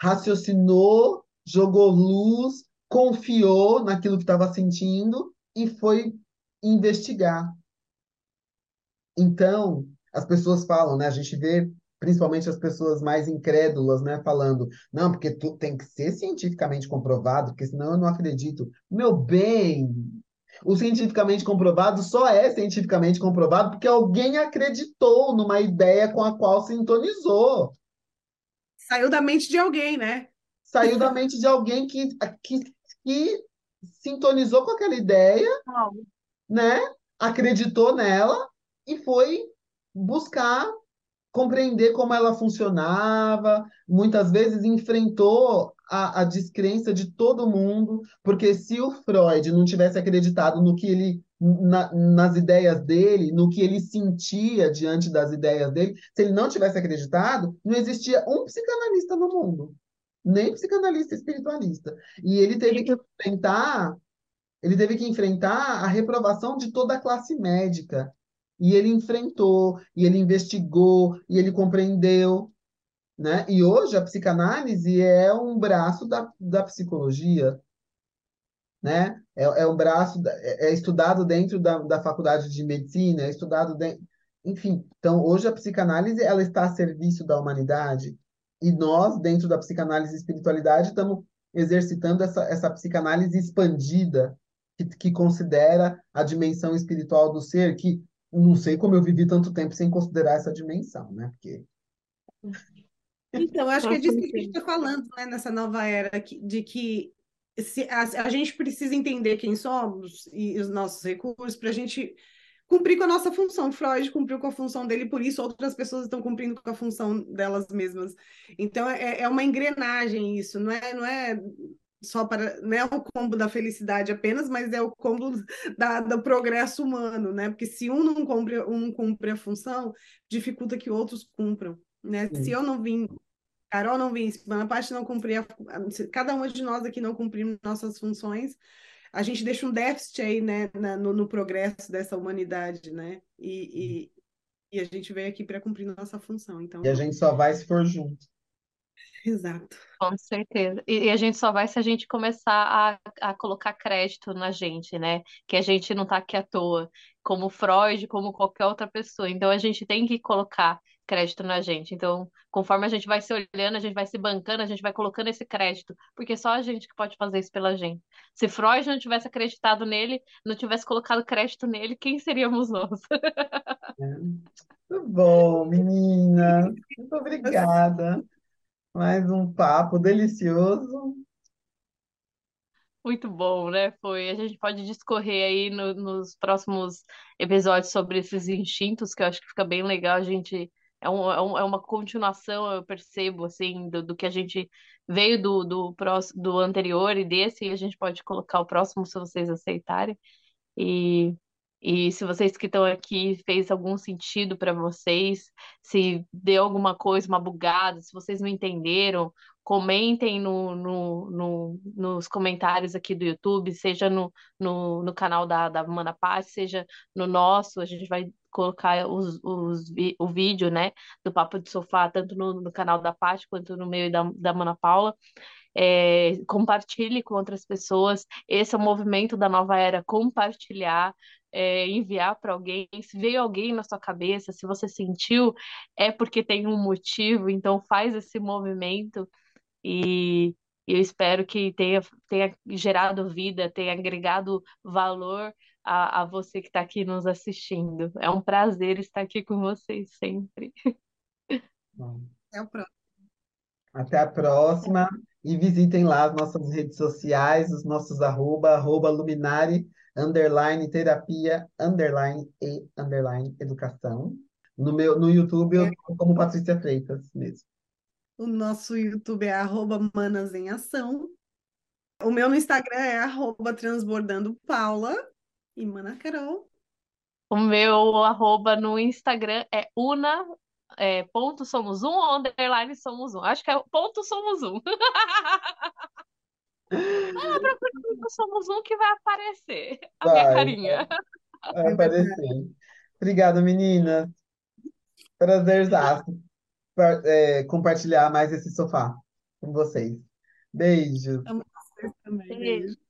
raciocinou, jogou luz, confiou naquilo que estava sentindo e foi investigar. Então, as pessoas falam, né? A gente vê principalmente as pessoas mais incrédulas, né, falando, não, porque tu tem que ser cientificamente comprovado, porque senão eu não acredito. Meu bem, o cientificamente comprovado só é cientificamente comprovado porque alguém acreditou numa ideia com a qual sintonizou. Saiu da mente de alguém, né? Saiu da mente de alguém que, que, que sintonizou com aquela ideia, né? Acreditou nela e foi buscar compreender como ela funcionava, muitas vezes enfrentou a, a descrença de todo mundo, porque se o Freud não tivesse acreditado no que ele, na- nas ideias dele, no que ele sentia diante das ideias dele, se ele não tivesse acreditado, não existia um psicanalista no mundo, nem psicanalista espiritualista. E ele teve que enfrentar ele teve que enfrentar a reprovação de toda a classe médica. E ele enfrentou, e ele investigou, e ele compreendeu, né? E hoje a psicanálise é um braço da, da psicologia, né? É, é um braço, é é estudado dentro da, da faculdade de medicina, é estudado dentro... Enfim, então hoje a psicanálise ela está a serviço da humanidade e nós, dentro da psicanálise e espiritualidade, estamos exercitando essa, essa psicanálise expandida que, que considera a dimensão espiritual do ser, que não sei como eu vivi tanto tempo sem considerar essa dimensão, né? Porque Então, acho que é disso que a gente está falando, né, nessa nova era, de que se, a, a gente precisa entender quem somos e os nossos recursos para a gente cumprir com a nossa função. Freud cumpriu com a função dele, por isso outras pessoas estão cumprindo com a função delas mesmas. Então, é, é uma engrenagem isso, não é, não é só para, não é o combo da felicidade apenas, mas é o combo da, do progresso humano, né? Porque se um não cumpre, um cumpre a função, dificulta que outros cumpram, né? Se eu não vim Carol não vem, semana parte não cumprir, a- cada uma de nós aqui não cumprimos nossas funções, a gente deixa um déficit aí, né, na- no, no progresso dessa humanidade, né? E, e, e a gente veio aqui para cumprir nossa função. Então, e a gente só vai se for junto. exato. Com certeza. E, e a gente só vai se a gente começar a, a colocar crédito na gente, né? Que a gente não tá aqui à toa, como Freud, como qualquer outra pessoa. Então a gente tem que colocar crédito na gente. Então, conforme a gente vai se olhando, a gente vai se bancando, a gente vai colocando esse crédito, porque só a gente que pode fazer isso pela gente. Se Freud não tivesse acreditado nele, não tivesse colocado crédito nele, quem seríamos nós? né? Muito bom, menina. Muito obrigada. Mais um papo delicioso. Muito bom, né? Foi. A gente pode discorrer aí no- nos próximos episódios sobre esses instintos, que eu acho que fica bem legal. A gente é, um, é, um- é uma continuação, eu percebo, assim, do, do que a gente veio do, do, próximo, do anterior e desse, e a gente pode colocar o próximo se vocês aceitarem. E, e se vocês que estão aqui fez algum sentido para vocês, se deu alguma coisa, uma bugada, se vocês não entenderam, comentem no, no, no- nos comentários aqui do YouTube, seja no, no, no canal da, da Mana Paz, seja no nosso, a gente vai colocar os, os, o vídeo, né, do Papo de Sofá, tanto no, no canal da Paty quanto no meu e da, da Mana Paula é, compartilhe com outras pessoas. Esse é o movimento da nova era, compartilhar, é, enviar para alguém. Se veio alguém na sua cabeça, se você sentiu, é porque tem um motivo, então faz esse movimento E eu espero que tenha, tenha gerado vida, tenha agregado valor a, a você que está aqui nos assistindo. É um prazer estar aqui com vocês sempre. Até o próximo. Até a próxima. E visitem lá as nossas redes sociais, os nossos arroba, arroba luminari, underline terapia, underline e underline educação. No meu, no YouTube eu tô como Patrícia Freitas mesmo. O nosso YouTube é arroba Manas em Ação. O meu no Instagram é arroba Transbordando Paula. E Mana Carol. O meu arroba no Instagram é una, é, ponto somos um, underline somos um. Acho que é ponto somos um. Ah, procura ponto somos um que vai aparecer a minha Vai, carinha. vai aparecer. Obrigada, meninas. Prazerzaço par- é, compartilhar mais esse sofá com vocês. Beijos. Amo vocês também. Beijo. Beijo.